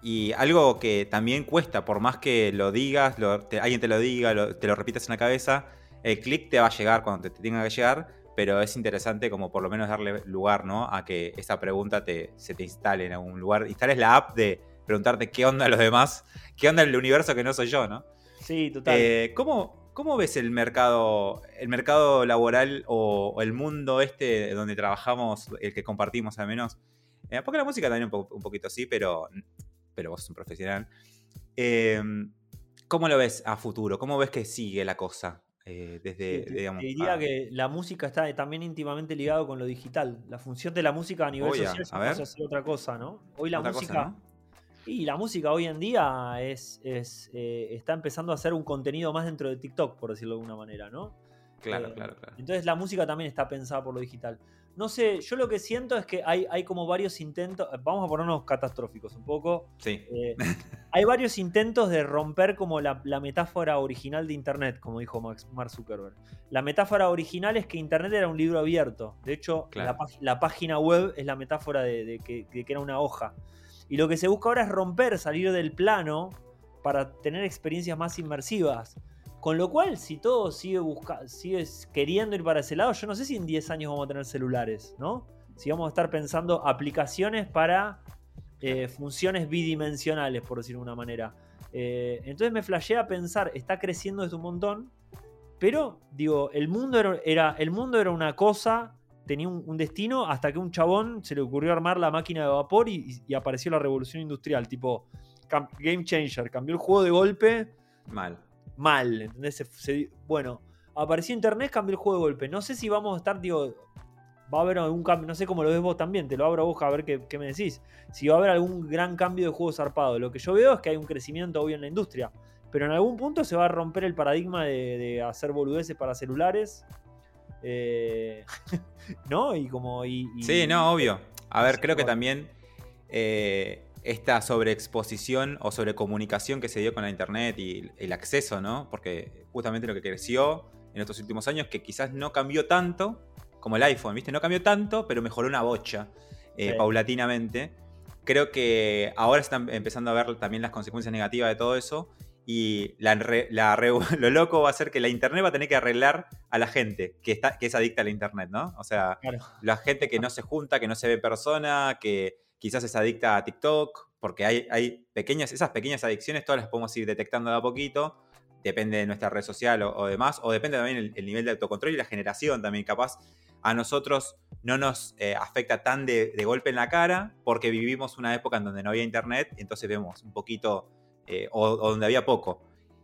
Speaker 1: Y algo que también cuesta, por más que lo digas, alguien te lo diga, te lo repitas en la cabeza, el clic te va a llegar cuando te, tenga que llegar, pero es interesante como por lo menos darle lugar, ¿no? A que esa pregunta te, se te instale en algún lugar. Instales la app de preguntarte qué onda los demás, qué onda el universo que no soy yo, ¿no?
Speaker 2: Sí, total.
Speaker 1: Eh, ¿cómo, ¿cómo, ves el mercado, el mercado laboral o, el mundo este donde trabajamos, el que compartimos al menos? Eh, porque la música también un, poquito así, pero, pero vos sos un profesional. Em, ¿Cómo lo ves a futuro? ¿Cómo ves que sigue la cosa? Eh, desde, digamos,
Speaker 2: diría que la música está también íntimamente ligado con lo digital. La función de la música a nivel social es otra cosa, ¿no? Hoy la música. Y la música hoy en día es, eh, está empezando a ser un contenido más dentro de TikTok, por decirlo de alguna manera, ¿no?
Speaker 1: Claro, claro, claro.
Speaker 2: Entonces la música también está pensada por lo digital. No sé, yo lo que siento es que hay, hay como varios intentos, vamos a ponernos catastróficos un poco.
Speaker 1: Sí.
Speaker 2: Eh, hay varios intentos de romper como la, metáfora original de Internet, como dijo Max, Mark Zuckerberg. La metáfora original es que Internet era un libro abierto. De hecho, la, página web es la metáfora de, que, de que era una hoja. Y lo que se busca ahora es romper, salir del plano para tener experiencias más inmersivas. Con lo cual, si todo sigue, busca sigue queriendo ir para ese lado, yo no sé si en 10 años vamos a tener celulares, ¿no? Si vamos a estar pensando aplicaciones para eh, funciones bidimensionales, por decirlo de una manera. Eh, entonces me flashea pensar, está creciendo desde un montón, pero digo, el mundo era, el mundo era una cosa, tenía un, destino, hasta que un chabón se le ocurrió armar la máquina de vapor y, y apareció la revolución industrial, tipo game changer, cambió el juego de golpe.
Speaker 1: Mal
Speaker 2: mal, ¿entendés? bueno, apareció internet, cambió el juego de golpe. No sé si vamos a estar, digo, va a haber algún cambio, no sé cómo lo ves vos también, te lo abro a vos a ver qué, me decís. Si va a haber algún gran cambio de juego zarpado. Lo que yo veo es que hay un crecimiento obvio en la industria, pero en algún punto se va a romper el paradigma de, hacer boludeces para celulares. Eh, ¿No? Y como. Y,
Speaker 1: Sí, no, obvio. A ver, creo que también. Eh, esta sobreexposición o sobrecomunicación que se dio con la internet y el acceso, ¿no? Porque justamente lo que creció en estos últimos años, que quizás no cambió tanto como el iPhone, ¿viste? No cambió tanto, pero mejoró una bocha eh, paulatinamente. Creo que ahora están empezando a ver también las consecuencias negativas de todo eso. Y la, lo loco va a ser que la internet va a tener que arreglar a la gente que, está, que es adicta a la internet, ¿no? O sea, la gente que no se junta, que no se ve persona, que quizás es adicta a TikTok, porque hay, hay pequeñas, esas pequeñas adicciones todas las podemos ir detectando de a poquito, depende de nuestra red social o, demás, o depende también el, nivel de autocontrol y la generación también, capaz a nosotros no nos eh, afecta tan de, golpe en la cara, porque vivimos una época en donde no había internet, entonces vemos un poquito, eh, o, donde había poco.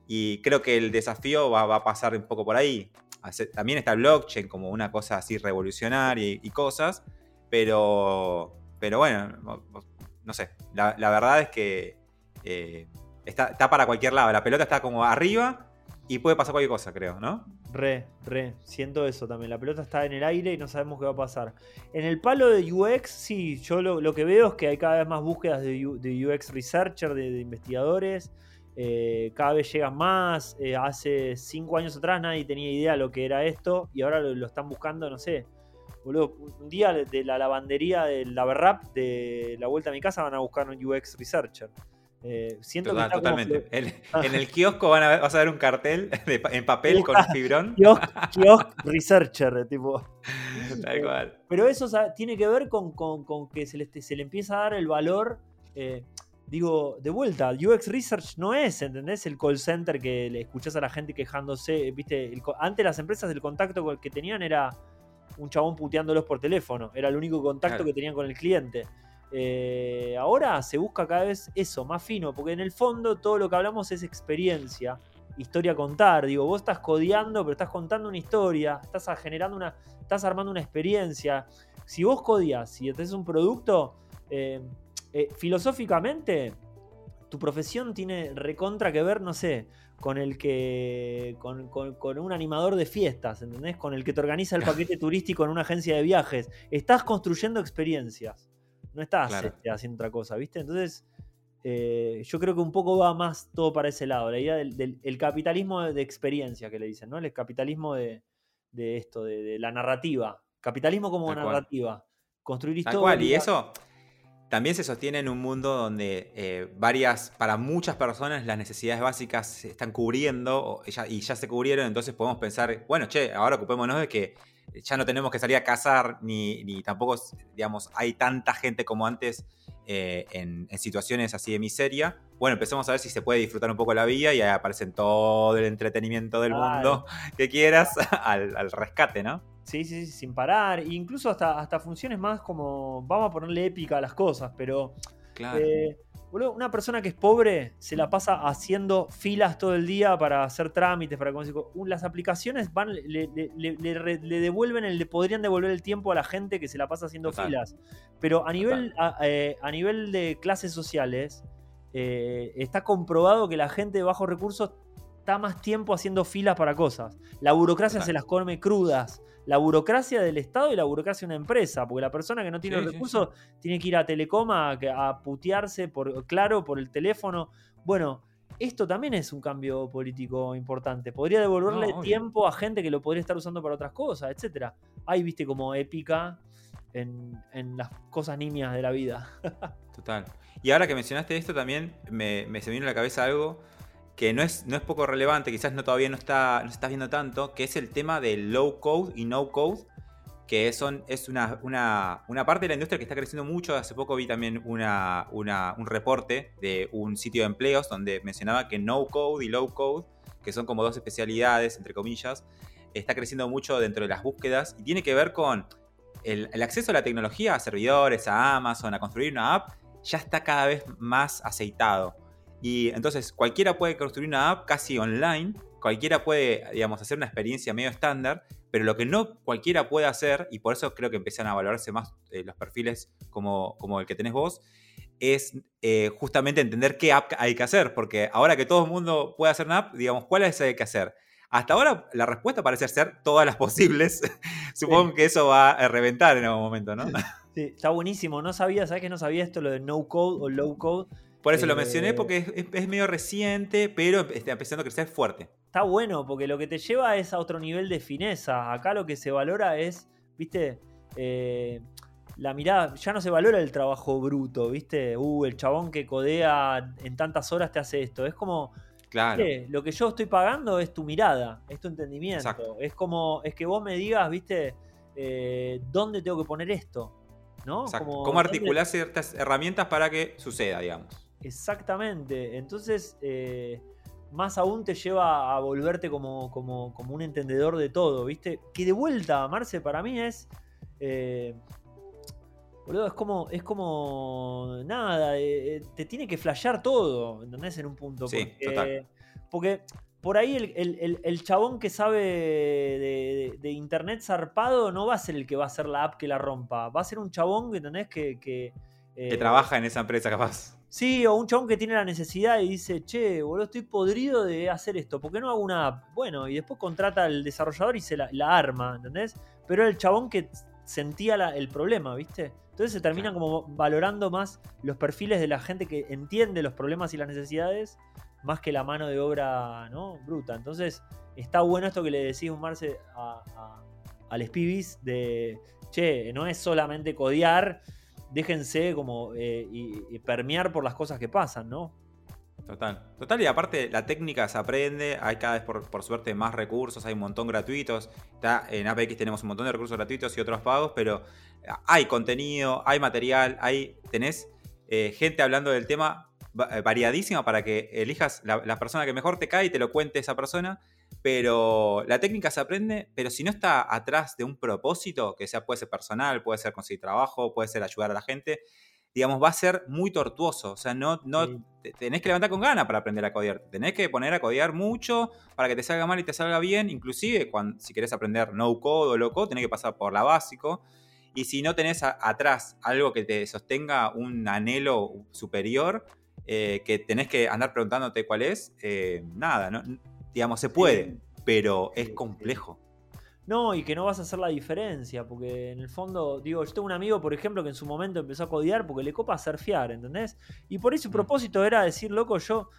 Speaker 1: Y creo que el desafío va, a pasar un poco por ahí. También está el blockchain como una cosa así revolucionaria y cosas, pero pero bueno, no sé. La, verdad es que eh, está, para cualquier lado. La pelota está como arriba y puede pasar cualquier cosa, creo, ¿no?
Speaker 2: Re, re. Siento eso también. La pelota está en el aire y no sabemos qué va a pasar. En el palo de UX, sí, yo lo, que veo es que hay cada vez más búsquedas de, UX researcher, de, investigadores. Eh, cada vez llegan más. Eh, hace cinco años atrás nadie tenía idea de lo que era esto y ahora lo están buscando, no sé, un día de la lavandería del Laverrap de la vuelta a mi casa van a buscar un UX Researcher. Eh, siento que
Speaker 1: totalmente. en el kiosco van a ver, vas a ver un cartel en papel con fibrón.
Speaker 2: Kiosk, Researcher, tipo. Tal cual. Pero eso tiene que ver con, que se le, se le, empieza a dar el valor. Eh, digo, de vuelta, UX Research no es, ¿entendés? El call center que le escuchás a la gente quejándose. ¿Viste? antes las empresas el contacto que tenían era un chabón puteándolos por teléfono. Era el único contacto que tenían con el cliente. Eh, ahora se busca cada vez eso, más fino, porque en el fondo todo lo que hablamos es experiencia, historia a contar. Digo, vos estás codeando, pero estás contando una historia, estás generando una, estás armando una experiencia. Si vos codias, si tenés un producto, eh, eh, filosóficamente, tu profesión tiene recontra que ver, no sé, con el que. Con, un animador de fiestas, ¿entendés? Con el que te organiza el paquete turístico en una agencia de viajes. Estás construyendo experiencias. No estás este, haciendo otra cosa, ¿viste? Entonces. Eh, yo creo que un poco va más todo para ese lado, la idea del, capitalismo de, experiencia que le dicen, ¿no? El capitalismo de, de esto, de, la narrativa. Capitalismo como narrativa. Construir historia.
Speaker 1: cual, y eso también se sostiene en un mundo donde eh, varias, para muchas personas las necesidades básicas se están cubriendo y ya, se cubrieron, entonces podemos pensar, bueno, che, ahora ocupémonos de que ya no tenemos que salir a cazar, ni, ni tampoco, digamos, hay tanta gente como antes eh, en, situaciones así de miseria. Bueno, empecemos a ver si se puede disfrutar un poco la vida y ahí aparecen todo el entretenimiento del mundo que quieras al rescate, ¿no?
Speaker 2: Sí, sí, sí, sin parar. incluso hasta, hasta funciones más como. Vamos a ponerle épica a las cosas, pero.
Speaker 1: Claro.
Speaker 2: Eh, una persona que es pobre se la pasa haciendo filas todo el día para hacer trámites, para las aplicaciones van, le, devuelven el, le podrían devolver el tiempo a la gente que se la pasa haciendo filas. Pero a nivel, eh, a, nivel de clases sociales, eh, está comprobado que la gente de bajos recursos está más tiempo haciendo filas para cosas. La burocracia se las come crudas la burocracia del Estado y la burocracia de una empresa, porque la persona que no tiene recursos tiene que ir a Telecoma a, putearse por claro por el teléfono. Bueno, esto también es un cambio político importante. Podría devolverle tiempo a gente que lo podría estar usando para otras cosas, etcétera. Ahí viste como épica en, las cosas nimias de la vida.
Speaker 1: Total. Y ahora que mencionaste esto también me, me se vino a la cabeza algo que no es, no es poco relevante, quizás no todavía no está, no se está viendo tanto, que es el tema del low code y no code, que son, es una, una, parte de la industria que está creciendo mucho. Hace poco vi también una, un reporte de un sitio de empleos donde mencionaba que no code y low code, que son como dos especialidades, entre comillas, está creciendo mucho dentro de las búsquedas y tiene que ver con el, el acceso a la tecnología, a servidores, a Amazon, a construir una app, ya está cada vez más aceitado. Y entonces cualquiera puede construir una app casi online, cualquiera puede, digamos, hacer una experiencia medio estándar, pero lo que no cualquiera puede hacer, y por eso creo que empiezan a valorarse más eh, los perfiles como, como el que tenés vos, es eh, justamente entender qué app hay que hacer, porque ahora que todo el mundo puede hacer una app, digamos, ¿cuál es hay que hacer? Hasta ahora la respuesta parece ser todas las posibles. Supongo que eso va a reventar en algún momento, ¿no?
Speaker 2: Sí, está buenísimo. No sabía, ¿sabes que no sabía esto, lo de no code o low code?
Speaker 1: Por eso lo mencioné, porque es, medio reciente, pero está empezando a crecer fuerte.
Speaker 2: Está bueno, porque lo que te lleva es a otro nivel de fineza. Acá lo que se valora es, viste, eh, la mirada, ya no se valora el trabajo bruto, viste, uh, el chabón que codea en tantas horas te hace esto. Es como,
Speaker 1: claro.
Speaker 2: lo que yo estoy pagando es tu mirada, es tu entendimiento. Es como, es que vos me digas, viste, eh, dónde tengo que poner esto. ¿no?
Speaker 1: ¿Cómo articular ciertas herramientas para que suceda, digamos?
Speaker 2: Exactamente. Entonces, eh, más aún te lleva a volverte como, como, un entendedor de todo, ¿viste? Que de vuelta, Marce, para mí es. Eh, boludo, es como. Es como. Nada, eh, te tiene que flashear todo, ¿entendés? En un punto.
Speaker 1: Sí, porque, total.
Speaker 2: Porque por ahí el, chabón que sabe de, internet zarpado no va a ser el que va a hacer la app que la rompa. Va a ser un chabón que tenés que.
Speaker 1: Que, que trabaja en esa empresa, capaz.
Speaker 2: Sí, o un chabón que tiene la necesidad y dice, che, boludo, estoy podrido de hacer esto, ¿por qué no hago una app? Bueno, y después contrata al desarrollador y se la, arma, ¿entendés? Pero el chabón que sentía el problema, ¿viste? Entonces se terminan como valorando más los perfiles de la gente que entiende los problemas y las necesidades más que la mano de obra ¿no? bruta. Entonces está bueno esto que le decís, Marce, a, a, al Spibis de, che, no es solamente codear, déjense como eh, permear por las cosas que pasan, ¿no?
Speaker 1: Total, total, y aparte la técnica se aprende, hay cada vez por, suerte más recursos, hay un montón gratuitos, está, en APX tenemos un montón de recursos gratuitos y otros pagos, pero hay contenido, hay material, hay, tenés eh, gente hablando del tema eh, variadísima para que elijas la, la, persona que mejor te cae y te lo cuente esa persona pero la técnica se aprende, pero si no está atrás de un propósito, que sea puede ser personal, puede ser conseguir trabajo, puede ser ayudar a la gente, digamos, va a ser muy tortuoso. O sea, no, no tenés que levantar con ganas para aprender a codear. Tenés que poner a codear mucho para que te salga mal y te salga bien. Inclusive, cuando, si querés aprender no code o low code, tenés que pasar por la básico. Y si no tenés atrás algo que te sostenga un anhelo superior, eh, que tenés que andar preguntándote cuál es, eh, nada, no, Digamos, se puede, pero es complejo.
Speaker 2: No, y que no vas a hacer la diferencia, porque en el fondo, digo, yo tengo un amigo, por ejemplo, que en su momento empezó a codear porque le copa surfear, ¿entendés? Y por eso su mm. propósito era decir, loco, yo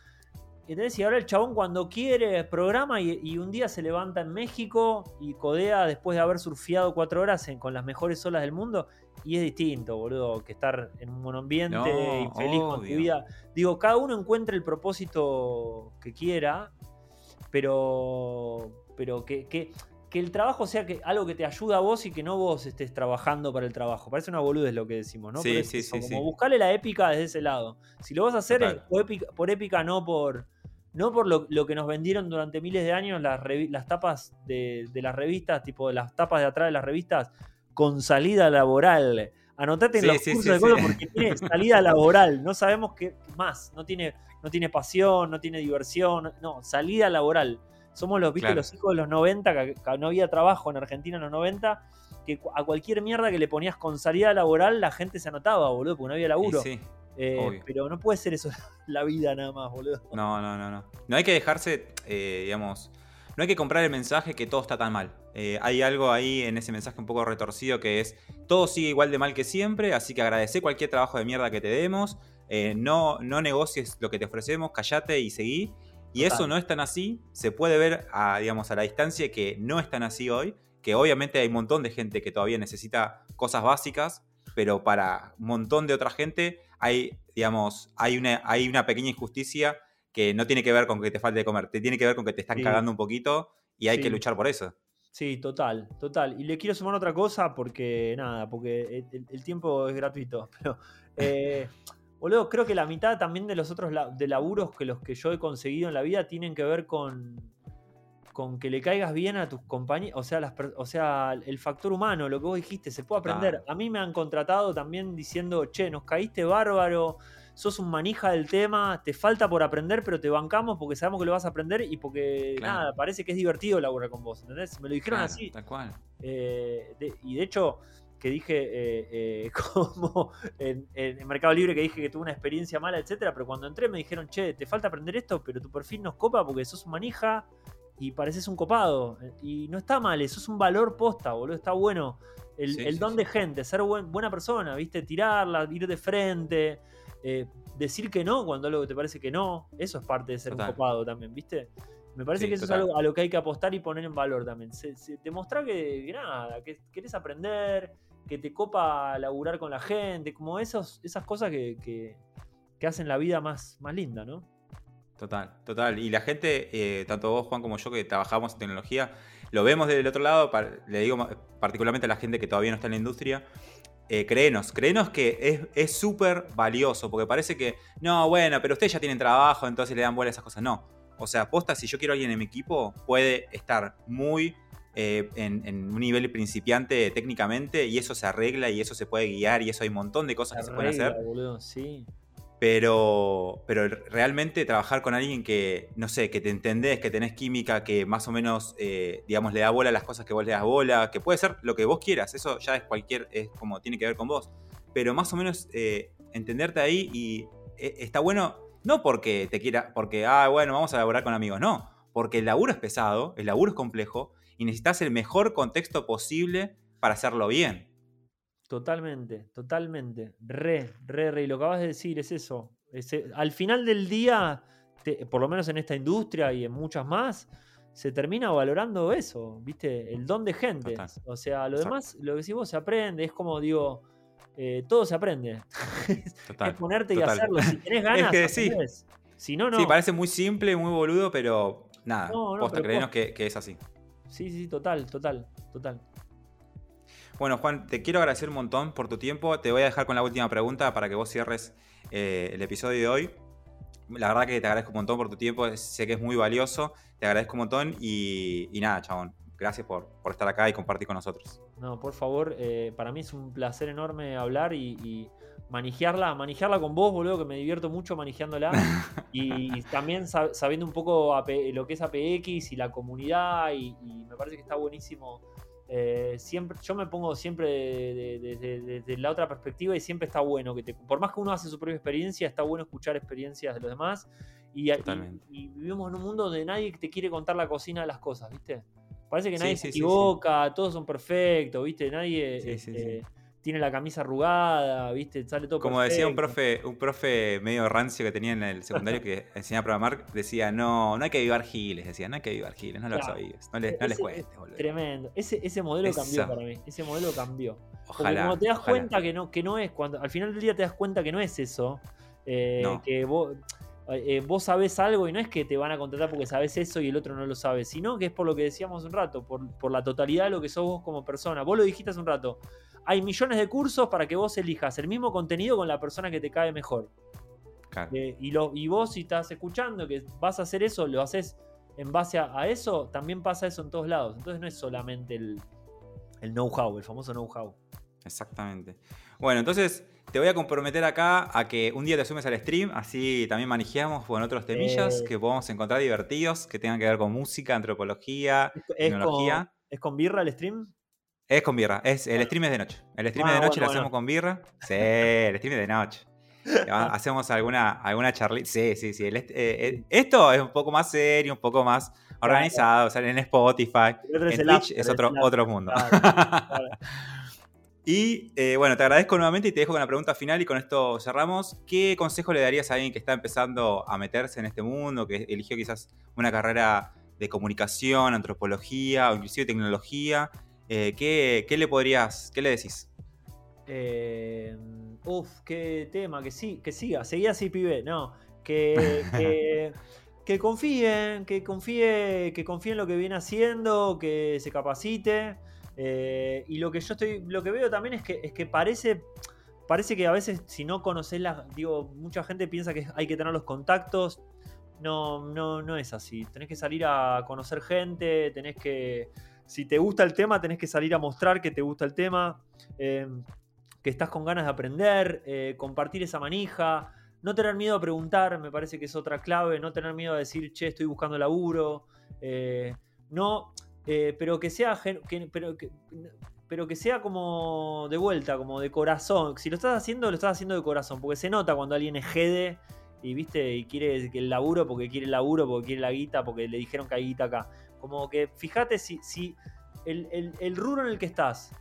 Speaker 2: ¿entendés? Y ahora el chabón cuando quiere programa y, y un día se levanta en México y codea después de haber surfeado cuatro horas en- con las mejores olas del mundo. Y es distinto, boludo, que estar en un monoambiente
Speaker 1: No,
Speaker 2: y feliz con tu
Speaker 1: obvio.
Speaker 2: vida. Digo, cada uno encuentra el propósito que quiera, pero, pero que, que, que el trabajo sea que, algo que te ayuda a vos y que no vos estés trabajando para el trabajo. Parece una boludez lo que decimos, ¿no?
Speaker 1: Sí,
Speaker 2: Pero es
Speaker 1: sí,
Speaker 2: eso,
Speaker 1: sí,
Speaker 2: como buscarle la épica desde ese lado. Si lo vas a hacer es por épica, por épica, no por, no por lo, lo que nos vendieron durante miles de años las, las tapas de, de las revistas, tipo las tapas de atrás de las revistas, con salida laboral. Anotate en
Speaker 1: Sí,
Speaker 2: los
Speaker 1: sí,
Speaker 2: cursos
Speaker 1: sí,
Speaker 2: de cosas porque tiene salida laboral. No sabemos qué más. No tiene, no tiene pasión, no tiene diversión. No, salida laboral. Somos los, ¿viste?
Speaker 1: Claro.
Speaker 2: los hijos de los 90, que, que no había trabajo en Argentina en los 90, que a cualquier mierda que le ponías con salida laboral la gente se anotaba, boludo, porque no había laburo.
Speaker 1: sí.
Speaker 2: Eh, pero no puede ser eso la vida nada más, boludo.
Speaker 1: No, no, no, no. No hay que dejarse, eh, digamos, no hay que comprar el mensaje que todo está tan mal. Eh, hay algo ahí en ese mensaje un poco retorcido que es, todo sigue igual de mal que siempre, así que agradece cualquier trabajo de mierda que te demos, eh, no, no negocies lo que te ofrecemos, callate y seguí. Y
Speaker 2: Total.
Speaker 1: eso no es tan así, se puede ver a, digamos, a la distancia que no es tan así hoy, que obviamente hay un montón de gente que todavía necesita cosas básicas, pero para un montón de otra gente hay, digamos, hay una, hay una pequeña injusticia que no tiene que ver con que te falte de comer, te tiene que ver con que te están
Speaker 2: Sí.
Speaker 1: cagando un poquito y hay
Speaker 2: Sí.
Speaker 1: que luchar por eso.
Speaker 2: Sí, total, total. Y le quiero sumar otra cosa porque, nada, porque el, el tiempo es gratuito. Pero, eh, boludo, creo que la mitad también de los otros de laburos que los que yo he conseguido en la vida tienen que ver con, con que le caigas bien a tus compañeros. O sea, las, o sea, el factor humano, lo que vos dijiste, se puede aprender. A mí me han contratado también diciendo, che, nos caíste bárbaro. Sos un manija del tema, te falta por aprender, pero te bancamos porque sabemos que lo vas a aprender y porque
Speaker 1: Claro.
Speaker 2: nada, parece que es divertido laburar con vos, ¿entendés? Me lo dijeron
Speaker 1: Claro,
Speaker 2: así.
Speaker 1: Tal cual.
Speaker 2: Eh, de- y de hecho, que dije eh, eh, como en, en Mercado Libre que dije que tuve una experiencia mala, etcétera, pero cuando entré me dijeron, che, te falta aprender esto, pero tu perfil nos copa porque sos un manija y pareces un copado. Y no está mal, eso es un valor posta, boludo, está bueno. El,
Speaker 1: Sí,
Speaker 2: el
Speaker 1: sí,
Speaker 2: don
Speaker 1: sí.
Speaker 2: de gente, ser buen- buena persona, ¿viste? Tirarla, ir de frente, eh, decir que no cuando algo te parece que no, eso es parte de ser
Speaker 1: Total.
Speaker 2: un copado también, ¿viste? Me parece
Speaker 1: Sí,
Speaker 2: que eso
Speaker 1: total.
Speaker 2: es algo a lo que hay que apostar y poner en valor también. Se, se- demostrar que, que nada, que querés aprender, que te copa laburar con la gente, como esos, esas cosas que, que- que hacen la vida más, más linda, ¿no?
Speaker 1: Total, total. Y la gente, eh, tanto vos, Juan, como yo, que trabajamos en tecnología, lo vemos del otro lado, le digo particularmente a la gente que todavía no está en la industria, eh, créenos, créenos que es- es súper valioso, porque parece que, no, bueno, pero ustedes ya tienen trabajo, entonces le dan bola a esas cosas. No. O sea, posta, si yo quiero a alguien en mi equipo, puede estar muy eh, en, en un nivel principiante técnicamente, y eso se arregla, y eso se puede guiar, y eso hay un montón de cosas que se pueden hacer.
Speaker 2: boludo, sí.
Speaker 1: Pero, pero realmente trabajar con alguien que, no sé, que te entendés, que tenés química, que más o menos, eh, digamos, le da bola a las cosas que vos le das bola, que puede ser lo que vos quieras, eso ya es cualquier, es como tiene que ver con vos. Pero más o menos eh, entenderte ahí y eh, está bueno, no porque te quiera, porque, ah, bueno, vamos a laburar con amigos, no, porque el laburo es pesado, el laburo es complejo y necesitas el mejor contexto posible para hacerlo bien.
Speaker 2: Totalmente, totalmente. Re, re, re. Y lo que acabas de decir es eso. Ese- al final del día, te- por lo menos en esta industria y en muchas más, se termina valorando eso, ¿viste? El don de gente.
Speaker 1: Total.
Speaker 2: O sea, lo
Speaker 1: Exacto.
Speaker 2: demás, lo que decís vos se aprende, es como digo, eh, todo se aprende.
Speaker 1: Total.
Speaker 2: es ponerte y hacerlo. Si tenés ganas,
Speaker 1: que sí.
Speaker 2: Si no, no.
Speaker 1: Sí, parece muy simple, muy boludo, pero nada,
Speaker 2: No, no,
Speaker 1: posta,
Speaker 2: pero posta.
Speaker 1: que, que es así.
Speaker 2: sí, sí, total, total, total.
Speaker 1: Bueno, Juan, te quiero agradecer un montón por tu tiempo. Te voy a dejar con la última pregunta para que vos cierres eh, el episodio de hoy. La verdad que te agradezco un montón por tu tiempo, sé que es muy valioso, te agradezco un montón y, y nada, chabón, gracias por, por estar acá y compartir con nosotros.
Speaker 2: No, por favor, eh, para mí es un placer enorme hablar y, y manejarla, manejarla con vos, boludo, que me divierto mucho manejándola. y, y también sab- sabiendo un poco lo que es APX y la comunidad, y, y me parece que está buenísimo. Eh, siempre, yo me pongo siempre de- de- de- de- desde la otra perspectiva y siempre está bueno que te, por más que uno hace su propia experiencia, está bueno escuchar experiencias de los demás. Y, y-
Speaker 1: Totalmente.
Speaker 2: y vivimos en un mundo donde nadie te quiere contar la cocina de las cosas, ¿viste? Parece que nadie
Speaker 1: sí,
Speaker 2: se
Speaker 1: sí, sí.
Speaker 2: equivoca, todos son perfectos, ¿viste? Nadie este, tiene la camisa arrugada, ¿viste? Sale todo
Speaker 1: Como decía un profe, un profe medio rancio que tenía en el secundario que enseñaba a programar, decía, no, no hay que avivar giles, decía, no hay que avivar giles, no
Speaker 2: Claro.
Speaker 1: avives, no les, no les cuentes, boludo.
Speaker 2: Tremendo. Ese, ese modelo cambió para mí. Ese modelo cambió. Porque
Speaker 1: Ojalá.
Speaker 2: cuando te das
Speaker 1: ojalá.
Speaker 2: cuenta que no, que no es, cuando al final del día te das cuenta que no es eso, eh,
Speaker 1: No.
Speaker 2: que vos, eh, vos sabés algo y no es que te van a contratar porque sabés eso y el otro no lo sabe, sino que es por lo que decíamos un rato, por, por la totalidad de lo que sos vos como persona. Vos lo dijiste hace un rato. Hay millones de cursos para que vos elijas el mismo contenido con la persona que te cae mejor.
Speaker 1: Claro.
Speaker 2: Eh, y, lo, y vos, si estás escuchando que vas a hacer eso, lo haces en base a, a eso, también pasa eso en todos lados. Entonces no es solamente el, el know-how, el famoso know-how.
Speaker 1: Exactamente. Bueno, entonces te voy a comprometer acá a que un día te sumes al stream, así también manejeamos con otros temillas
Speaker 2: Eh.
Speaker 1: que podemos encontrar divertidos, que tengan que ver con música, antropología,
Speaker 2: ¿Es, con,
Speaker 1: tecnología.
Speaker 2: ¿Es con birra el stream?
Speaker 1: Es con birra, es, el stream es de noche. El stream
Speaker 2: Ah,
Speaker 1: es de noche,
Speaker 2: bueno,
Speaker 1: lo hacemos con birra. Sí, el stream es de noche. Ha- Hacemos alguna, alguna charlita. Sí, sí, sí. el eh, eh, esto es un poco más serio, un poco más organizado. Sale en Spotify.
Speaker 2: El otro es
Speaker 1: En Twitch es otro, otro mundo.
Speaker 2: claro, claro.
Speaker 1: Y eh, bueno, te agradezco nuevamente y te dejo con la pregunta final y con esto cerramos. ¿Qué consejo le darías a alguien que está empezando a meterse en este mundo, que eligió quizás una carrera de comunicación, antropología o inclusive tecnología? Eh, ¿qué, qué le podrías, qué le decís?
Speaker 2: Eh, uf, qué tema, que sí, que siga, seguí así, pibe. No, que, que, que confíe, que confíe, que confíe en lo que viene haciendo, que se capacite. Eh, y lo que yo estoy, lo que veo también es que, es que parece, parece que a veces si no conoces las, digo, mucha gente piensa que hay que tener los contactos. No, no, no es así. Tenés que salir a conocer gente, tenés que, si te gusta el tema, tenés que salir a mostrar que te gusta el tema. eh, que estás con ganas de aprender, eh, compartir esa manija, no tener miedo a preguntar, me parece que es otra clave, no tener miedo a decir, che, estoy buscando laburo, eh, no, eh, pero que sea, pero, que, pero que sea como de vuelta, como de corazón. Si lo estás haciendo, lo estás haciendo de corazón, porque se nota cuando alguien es jede y viste y quiere el laburo porque quiere el laburo, porque quiere la guita, porque le dijeron que hay guita acá. Como que fíjate si, si el, el- el rubro en el que estás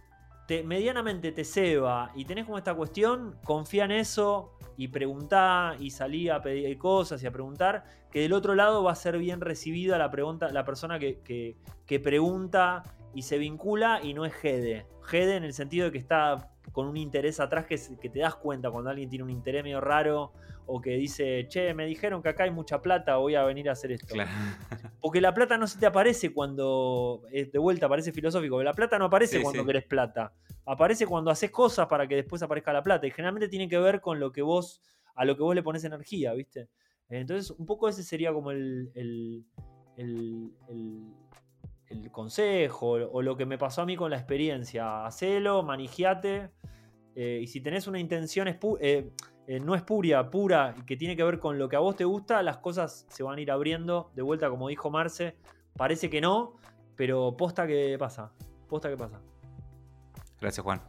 Speaker 2: te, medianamente te ceba y tenés como esta cuestión, confía en eso y preguntá y salí a pedir cosas y a preguntar, que del otro lado va a ser bien recibida la pregunta, la persona que, pregunta y se vincula y no es jede. Jede en el sentido de que está con un interés atrás que, que te das cuenta cuando alguien tiene un interés medio raro o que dice, che, me dijeron que acá hay mucha plata, voy a venir a hacer esto.
Speaker 1: Claro.
Speaker 2: Porque la plata no se te aparece cuando. eh, De vuelta, parece filosófico. La plata no aparece
Speaker 1: Sí,
Speaker 2: cuando
Speaker 1: sí.
Speaker 2: querés plata. Aparece cuando haces cosas para que después aparezca la plata. Y generalmente tiene que ver con lo que vos. a lo que vos le pones energía, ¿viste? Entonces, un poco ese sería como el. el, el- el- el consejo. O lo que me pasó a mí con la experiencia. Hacelo, manigiate. eh, y si tenés una intención eh, eh, no espuria, pura, y que tiene que ver con lo que a vos te gusta, las cosas se van a ir abriendo. De vuelta, como dijo Marce, parece que no, pero posta que pasa. Posta que pasa.
Speaker 1: Gracias, Juan.